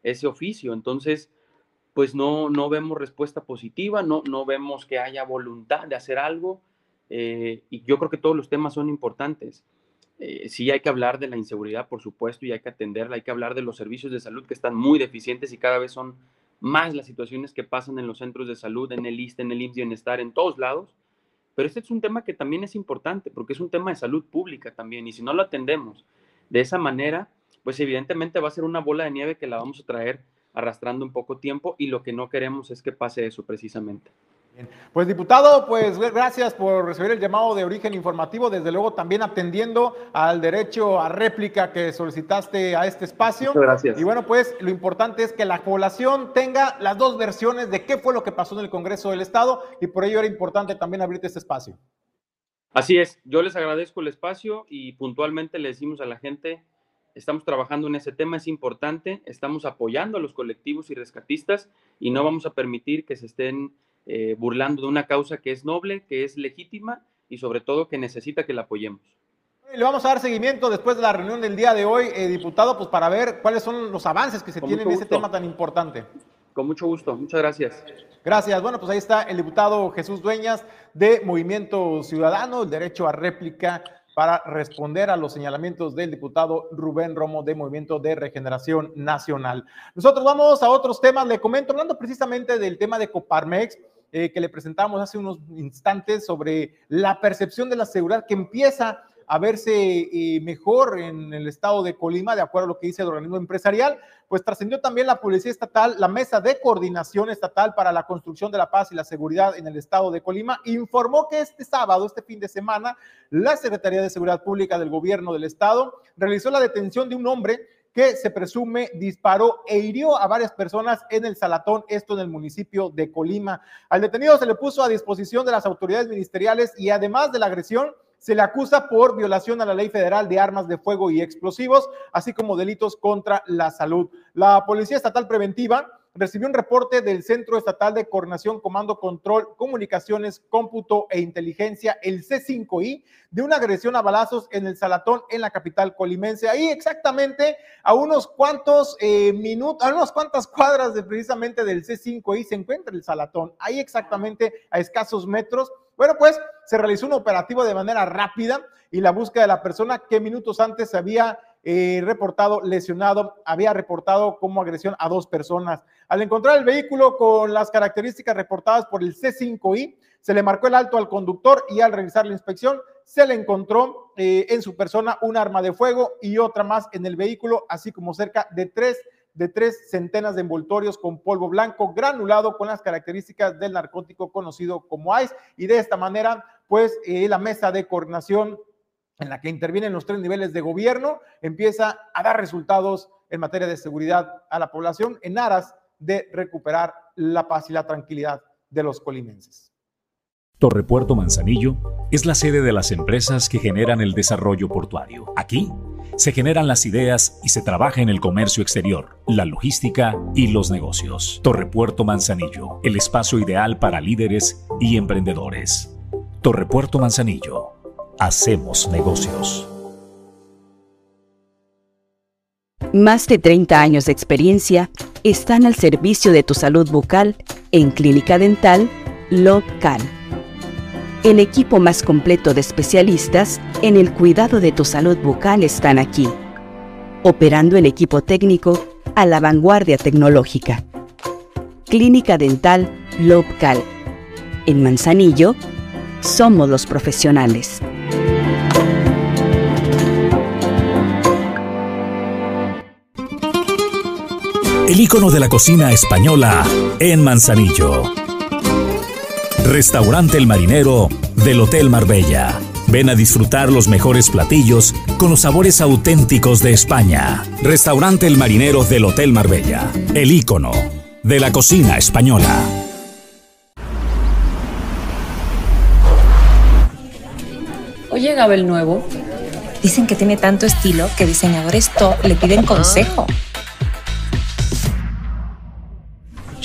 ese oficio. Entonces, pues no, no vemos respuesta positiva, no, no vemos que haya voluntad de hacer algo. Eh, y yo creo que todos los temas son importantes. Eh, sí hay que hablar de la inseguridad, por supuesto, y hay que atenderla, hay que hablar de los servicios de salud que están muy deficientes y cada vez son más las situaciones que pasan en los centros de salud, en el ISTE, en el IMSS Bienestar, en todos lados. Pero este es un tema que también es importante porque es un tema de salud pública también y si no lo atendemos de esa manera, pues evidentemente va a ser una bola de nieve que la vamos a traer arrastrando un poco tiempo y lo que no queremos es que pase eso precisamente. Pues diputado, pues gracias por recibir el llamado de origen informativo, desde luego también atendiendo al derecho a réplica que solicitaste a este espacio. Muchas gracias. Y bueno, pues lo importante es que la población tenga las dos versiones de qué fue lo que pasó en el Congreso del Estado y por ello era importante también abrirte este espacio. Así es, yo les agradezco el espacio y puntualmente le decimos a la gente, estamos trabajando en ese tema, es importante, estamos apoyando a los colectivos y rescatistas y no vamos a permitir que se estén eh, burlando de una causa que es noble, que es legítima y sobre todo que necesita que la apoyemos. Le vamos a dar seguimiento después de la reunión del día de hoy, eh, diputado, pues para ver cuáles son los avances que se tienen en ese tema tan importante. Con mucho gusto, muchas gracias. Gracias. Bueno, pues ahí está el diputado Jesús Dueñas de Movimiento Ciudadano, el derecho a réplica para responder a los señalamientos del diputado Rubén Romo de Movimiento de Regeneración Nacional. Nosotros vamos a otros temas. Le comento, hablando precisamente del tema de Coparmex, eh, que le presentamos hace unos instantes sobre la percepción de la seguridad que empieza a verse eh, mejor en el estado de Colima, de acuerdo a lo que dice el organismo empresarial, pues trascendió también la Policía Estatal, la Mesa de Coordinación Estatal para la Construcción de la Paz y la Seguridad en el estado de Colima, informó que este sábado, este fin de semana, la Secretaría de Seguridad Pública del Gobierno del Estado realizó la detención de un hombre que se presume disparó e hirió a varias personas en el Salatón, esto en el municipio de Colima. Al detenido se le puso a disposición de las autoridades ministeriales y además de la agresión, se le acusa por violación a la ley federal de armas de fuego y explosivos, así como delitos contra la salud. La Policía Estatal Preventiva recibió un reporte del Centro Estatal de Coordinación, Comando, Control, Comunicaciones, Cómputo e Inteligencia, el C5I, de una agresión a balazos en el Salatón en la capital colimense. Ahí exactamente a unos cuantos eh, minutos, a unas cuantas cuadras de precisamente del C5I se encuentra el Salatón. Ahí exactamente a escasos metros. Bueno, pues se realizó un operativo de manera rápida y la búsqueda de la persona que minutos antes había eh, reportado lesionado, había reportado como agresión a dos personas. Al encontrar el vehículo con las características reportadas por el C5I, se le marcó el alto al conductor y al realizar la inspección se le encontró eh, en su persona un arma de fuego y otra más en el vehículo, así como cerca de tres de tres centenas de envoltorios con polvo blanco granulado con las características del narcótico conocido como ICE. Y de esta manera, pues eh, la mesa de coordinación en la que intervienen los tres niveles de gobierno, empieza a dar resultados en materia de seguridad a la población en aras de recuperar la paz y la tranquilidad de los colimenses. Torrepuerto Manzanillo es la sede de las empresas que generan el desarrollo portuario. Aquí se generan las ideas y se trabaja en el comercio exterior, la logística y los negocios. Torrepuerto Manzanillo, el espacio ideal para líderes y emprendedores. Torrepuerto Manzanillo Hacemos negocios. Más de 30 años de experiencia están al servicio de tu salud bucal en Clínica Dental Local. El equipo más completo de especialistas en el cuidado de tu salud bucal están aquí, operando el equipo técnico a la vanguardia tecnológica. Clínica Dental Local. En Manzanillo, somos los profesionales. El ícono de la cocina española en Manzanillo. Restaurante El Marinero del Hotel Marbella. Ven a disfrutar los mejores platillos con los sabores auténticos de España. Restaurante El Marinero del Hotel Marbella. El ícono de la cocina española. Hoy llegaba el nuevo. Dicen que tiene tanto estilo que diseñadores top le piden consejo.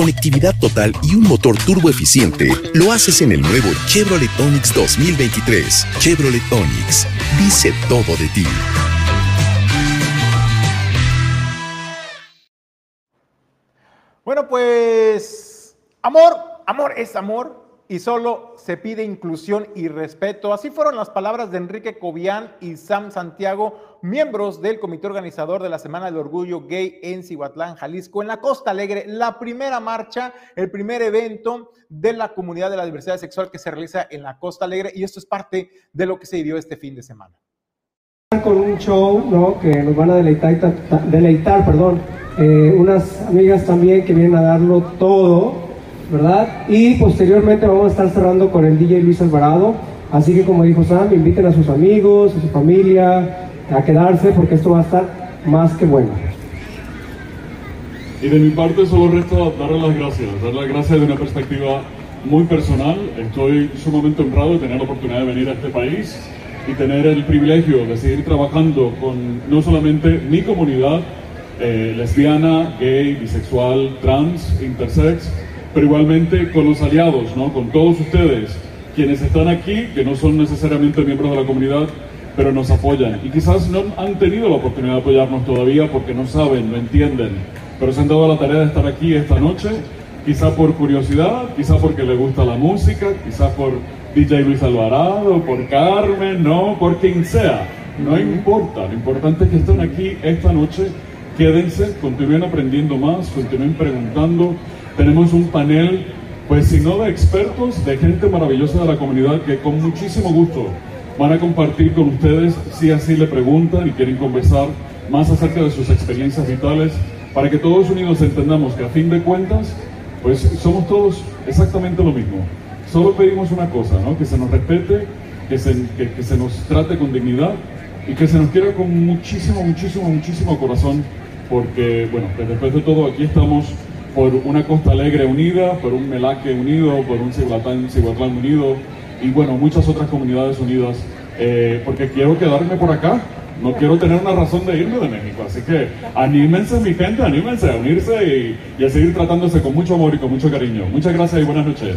conectividad total y un motor turbo eficiente, lo haces en el nuevo Chevrolet Onix 2023. Chevrolet Onix dice todo de ti. Bueno, pues amor, amor es amor y solo se pide inclusión y respeto. Así fueron las palabras de Enrique Cobian y Sam Santiago, miembros del comité organizador de la Semana del Orgullo Gay en Cihuatlán, Jalisco, en la Costa Alegre, la primera marcha, el primer evento de la comunidad de la diversidad sexual que se realiza en la Costa Alegre y esto es parte de lo que se vivió este fin de semana. Con un show que nos van a deleitar, deleitar perdón, eh, unas amigas también que vienen a darlo todo ¿verdad? Y posteriormente vamos a estar cerrando con el DJ Luis Alvarado. Así que como dijo Sam, inviten a sus amigos, a su familia, a quedarse porque esto va a estar más que bueno. Y de mi parte solo resta darle las gracias, dar las gracias de una perspectiva muy personal. Estoy sumamente honrado de tener la oportunidad de venir a este país y tener el privilegio de seguir trabajando con no solamente mi comunidad eh, lesbiana, gay, bisexual, trans, intersex, pero igualmente con los aliados, ¿no? con todos ustedes, quienes están aquí, que no son necesariamente miembros de la comunidad, pero nos apoyan. Y quizás no han tenido la oportunidad de apoyarnos todavía porque no saben, no entienden, pero se han dado la tarea de estar aquí esta noche, quizá por curiosidad, quizá porque le gusta la música, quizá por DJ Luis Alvarado, por Carmen, no, por quien sea. No importa, lo importante es que estén aquí esta noche, quédense, continúen aprendiendo más, continúen preguntando, tenemos un panel, pues si no de expertos, de gente maravillosa de la comunidad que con muchísimo gusto van a compartir con ustedes si así le preguntan y quieren conversar más acerca de sus experiencias vitales para que todos unidos entendamos que a fin de cuentas, pues somos todos exactamente lo mismo. Solo pedimos una cosa, ¿no? Que se nos respete, que se, que, que se nos trate con dignidad y que se nos quiera con muchísimo, muchísimo, muchísimo corazón, porque, bueno, pues después de todo aquí estamos por una Costa Alegre unida, por un Melaque unido, por un Cihuatlán, unido y, bueno, muchas otras comunidades unidas, eh, porque quiero quedarme por acá, no quiero tener una razón de irme de México. Así que anímense, mi gente, anímense a unirse y, y a seguir tratándose con mucho amor y con mucho cariño. Muchas gracias y buenas noches.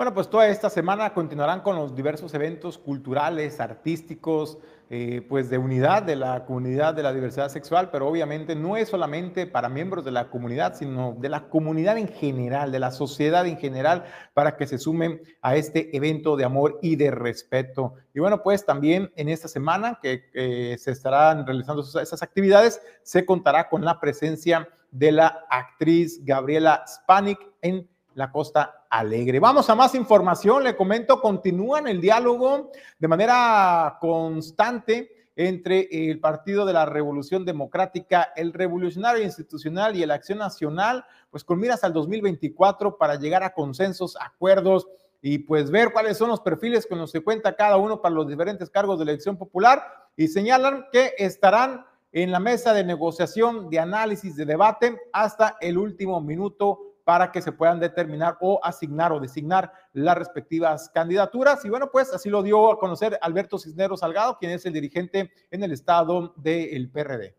Bueno, pues toda esta semana continuarán con los diversos eventos culturales, artísticos, eh, pues de unidad de la comunidad de la diversidad sexual, pero obviamente no es solamente para miembros de la comunidad, sino de la comunidad en general, de la sociedad en general, para que se sumen a este evento de amor y de respeto. Y bueno, pues también en esta semana que se estarán realizando esas actividades, se contará con la presencia de la actriz Gabriela Spanik en la Costa Alegre. Vamos a más información, le comento, continúan el diálogo de manera constante entre el Partido de la Revolución Democrática, el Revolucionario Institucional y el Acción Nacional, pues con miras al 2024 para llegar a consensos, acuerdos y pues ver cuáles son los perfiles con los que cuenta cada uno para los diferentes cargos de elección popular y señalan que estarán en la mesa de negociación, de análisis, de debate hasta el último minuto para que se puedan determinar o asignar o designar las respectivas candidaturas. Y bueno, pues así lo dio a conocer Alberto Cisneros Salgado, quien es el dirigente en el estado del PRD.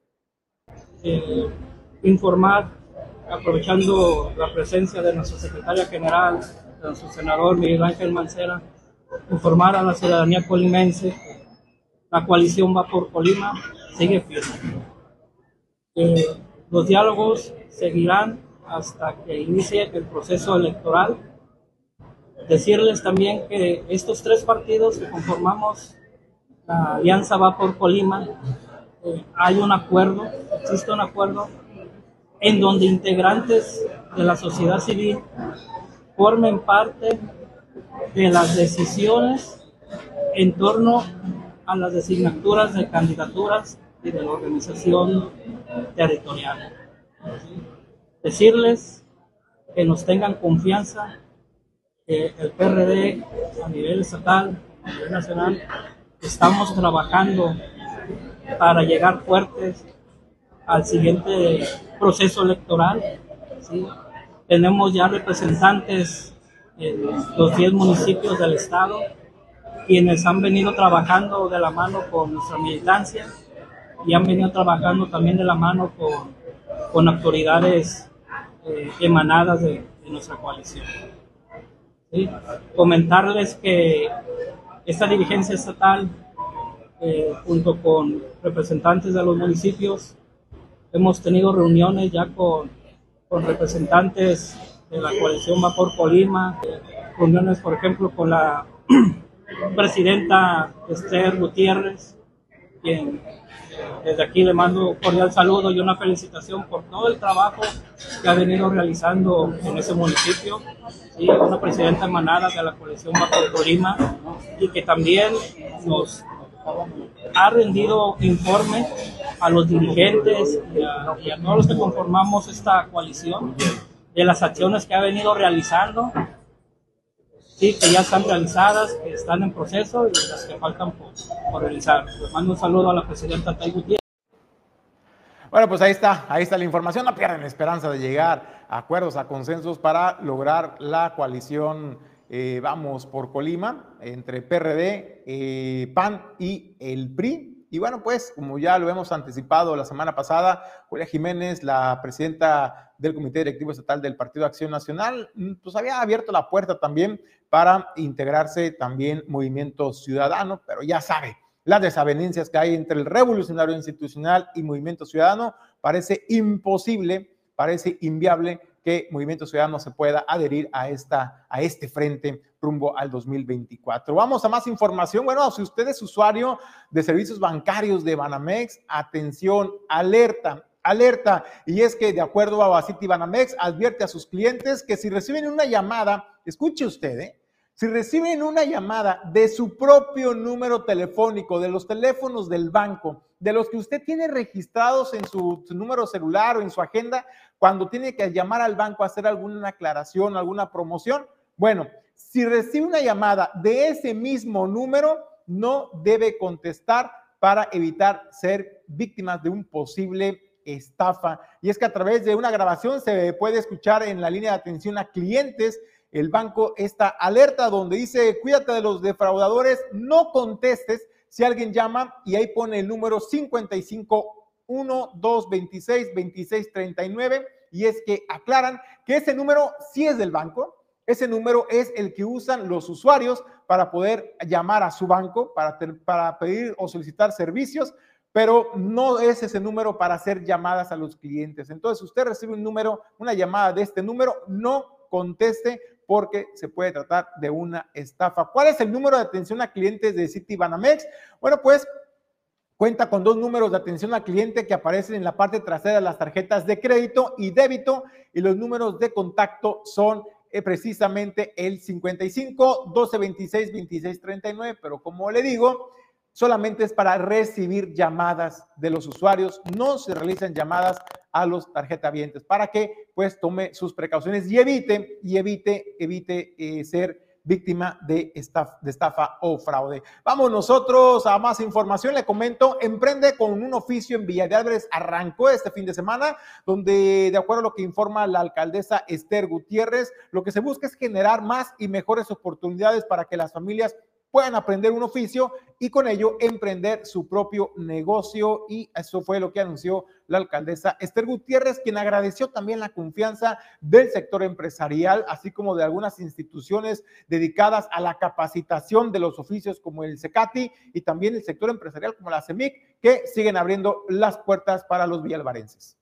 Eh, informar, aprovechando la presencia de nuestra secretaria general, de nuestro senador Miguel Ángel Mancera, informar a la ciudadanía colimense la coalición va por Colima, sigue firme. Eh, los diálogos seguirán hasta que inicie el proceso electoral. Decirles también que estos tres partidos que conformamos la Alianza Va por Colima, eh, hay un acuerdo, existe un acuerdo en donde integrantes de la sociedad civil formen parte de las decisiones en torno a las designaturas de candidaturas y de la organización territorial decirles que nos tengan confianza, que el PRD a nivel estatal, a nivel nacional, estamos trabajando para llegar fuertes al siguiente proceso electoral. Tenemos ya representantes en los 10 municipios del estado, quienes han venido trabajando de la mano con nuestra militancia y han venido trabajando también de la mano con, con autoridades emanadas de, nuestra coalición. Comentarles que esta dirigencia estatal, eh, junto con representantes de los municipios, hemos tenido reuniones ya con, con representantes de la coalición Vapor Colima, reuniones, por ejemplo, con la presidenta Esther Gutiérrez, quien desde aquí le mando un cordial saludo y una felicitación por todo el trabajo que ha venido realizando en ese municipio. y una presidenta emanada de la colección Bajo Torima y que también nos ha rendido informe a los dirigentes y a, y a todos los que conformamos esta coalición de las acciones que ha venido realizando sí, que ya están realizadas, que están en proceso y las que faltan por, realizar. Les mando un saludo a la presidenta Tai Bueno, pues ahí está, ahí está la información. No pierden esperanza de llegar a acuerdos, a consensos para lograr la coalición eh, Vamos por Colima entre PRD, eh, PAN y el PRI. Y bueno, pues como ya lo hemos anticipado la semana pasada, Julia Jiménez, la presidenta del Comité Directivo Estatal del Partido Acción Nacional, mm, pues había abierto la puerta también para integrarse también Movimiento Ciudadano, pero ya sabe, las desavenencias que hay entre el revolucionario institucional y Movimiento Ciudadano, parece imposible, parece inviable que Movimiento Ciudadano se pueda adherir a, esta, a este frente rumbo al 2024. Vamos a más información. Bueno, si usted es usuario de servicios bancarios de Banamex, atención, alerta, alerta. Y es que de acuerdo a Bacity Banamex, advierte a sus clientes que si reciben una llamada, escuche usted, ¿eh? Si reciben una llamada de su propio número telefónico, de los teléfonos del banco, de los que usted tiene registrados en su número celular o en su agenda, cuando tiene que llamar al banco a hacer alguna aclaración, alguna promoción, bueno, si recibe una llamada de ese mismo número, no debe contestar para evitar ser víctimas de un posible estafa. Y es que a través de una grabación se puede escuchar en la línea de atención a clientes. El banco esta alerta donde dice, cuídate de los defraudadores, no contestes si alguien llama y ahí pone el número 55 1 2 26 26 39 y es que aclaran que ese número sí es del banco, ese número es el que usan los usuarios para poder llamar a su banco, para, para pedir o solicitar servicios, pero no es ese número para hacer llamadas a los clientes. Entonces, usted recibe un número, una llamada de este número, no conteste porque se puede tratar de una estafa. ¿Cuál es el número de atención a clientes de Citibanamex? Bueno, pues cuenta con dos números de atención al cliente que aparecen en la parte trasera de las tarjetas de crédito y débito y los números de contacto son eh, precisamente el 55 12 26 26 39, pero como le digo, solamente es para recibir llamadas de los usuarios, no se realizan llamadas a los tarjetavientes para que pues tome sus precauciones y evite y evite evite eh, ser víctima de estafa, de estafa o fraude. Vamos nosotros a más información. Le comento, emprende con un oficio en Villa de Álvarez. Arrancó este fin de semana, donde de acuerdo a lo que informa la alcaldesa Esther Gutiérrez, lo que se busca es generar más y mejores oportunidades para que las familias puedan aprender un oficio y con ello emprender su propio negocio. Y eso fue lo que anunció la alcaldesa Esther Gutiérrez, quien agradeció también la confianza del sector empresarial, así como de algunas instituciones dedicadas a la capacitación de los oficios como el CECATI y también el sector empresarial como la CEMIC, que siguen abriendo las puertas para los villalvarenses.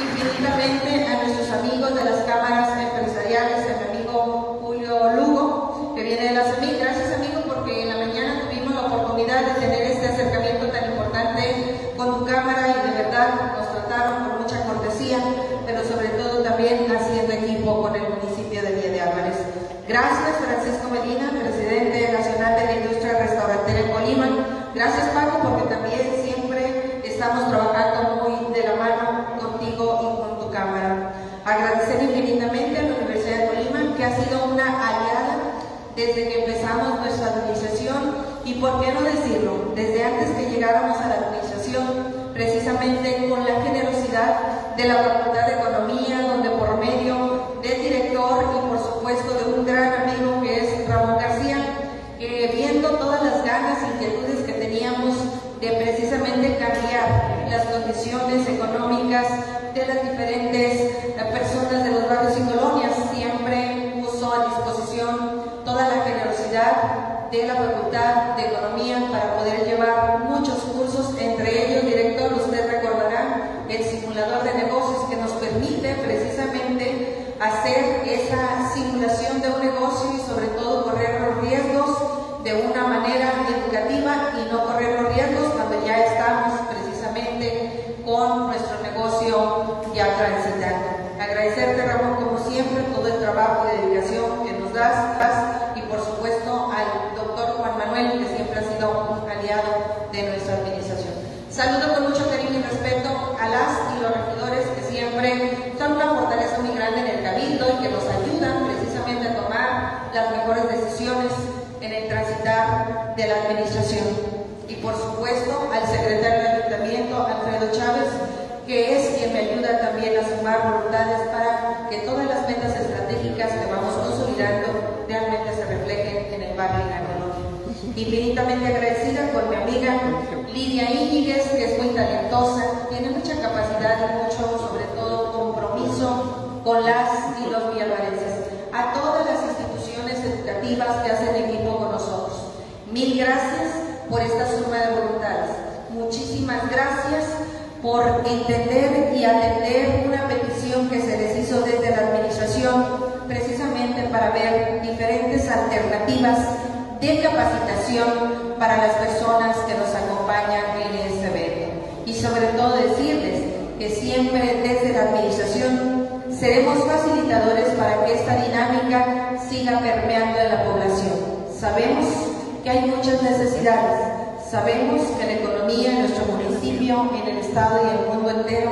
Infinitamente a nuestros amigos de las cámaras empresariales, a mi amigo Julio Lugo, que viene de la CEMIC. Gracias, amigo, porque en la mañana tuvimos la oportunidad de tener este acercamiento tan importante con tu cámara y de verdad nos trataron con mucha cortesía, pero sobre todo también haciendo equipo con el municipio de Villa de Álvarez. Gracias, Francisco Medina, presidente nacional de la industria restaurantera en Colima. Gracias, Paco, porque también siempre estamos trabajando muy de la mano contigo y con tu cámara. Agradecer infinitamente a la Universidad de Colima, que ha sido una aliada desde que empezamos nuestra administración y, por qué no antes que llegáramos a la administración, precisamente con la generosidad de la la administración. Y por supuesto al secretario del ayuntamiento, Alfredo Chávez, que es quien me ayuda también a sumar voluntades para que todas las metas estratégicas que vamos consolidando realmente se reflejen en el barrio y. Infinitamente agradecida con mi amiga Lidia Íñiguez, que es muy talentosa, tiene mucha capacidad y mucho, sobre todo, compromiso con las y los villalvarenses. A todas las instituciones educativas que hacen equipo. Mil gracias por esta suma de voluntades. Muchísimas gracias por entender y atender una petición que se les hizo desde la administración precisamente para ver diferentes alternativas de capacitación para las personas que nos acompañan en este evento. Y sobre todo decirles que siempre desde la administración seremos facilitadores para que esta dinámica siga permeando en la población. Sabemos que hay muchas necesidades, sabemos que la economía en nuestro municipio, en el estado y en el mundo entero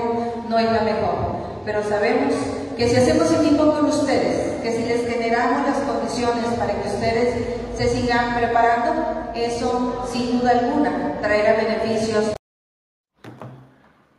no es la mejor, pero sabemos que si hacemos equipo con ustedes, que si les generamos las condiciones para que ustedes se sigan preparando, eso sin duda alguna traerá beneficios.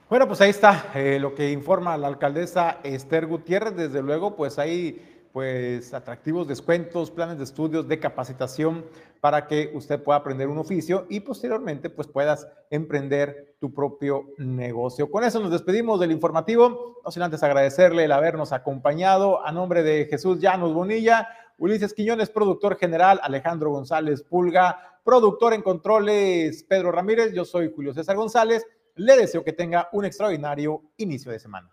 Bueno, pues ahí está eh, lo que informa la alcaldesa Esther Gutiérrez. Desde luego, pues hay pues atractivos descuentos, planes de estudios, de capacitación para que usted pueda aprender un oficio y posteriormente pues puedas emprender tu propio negocio. Con eso nos despedimos del informativo, no sin antes agradecerle el habernos acompañado a nombre de Jesús Llanos Bonilla, Ulises Quiñones, productor general, Alejandro González Pulga, productor en controles, Pedro Ramírez, yo soy Julio César González, le deseo que tenga un extraordinario inicio de semana.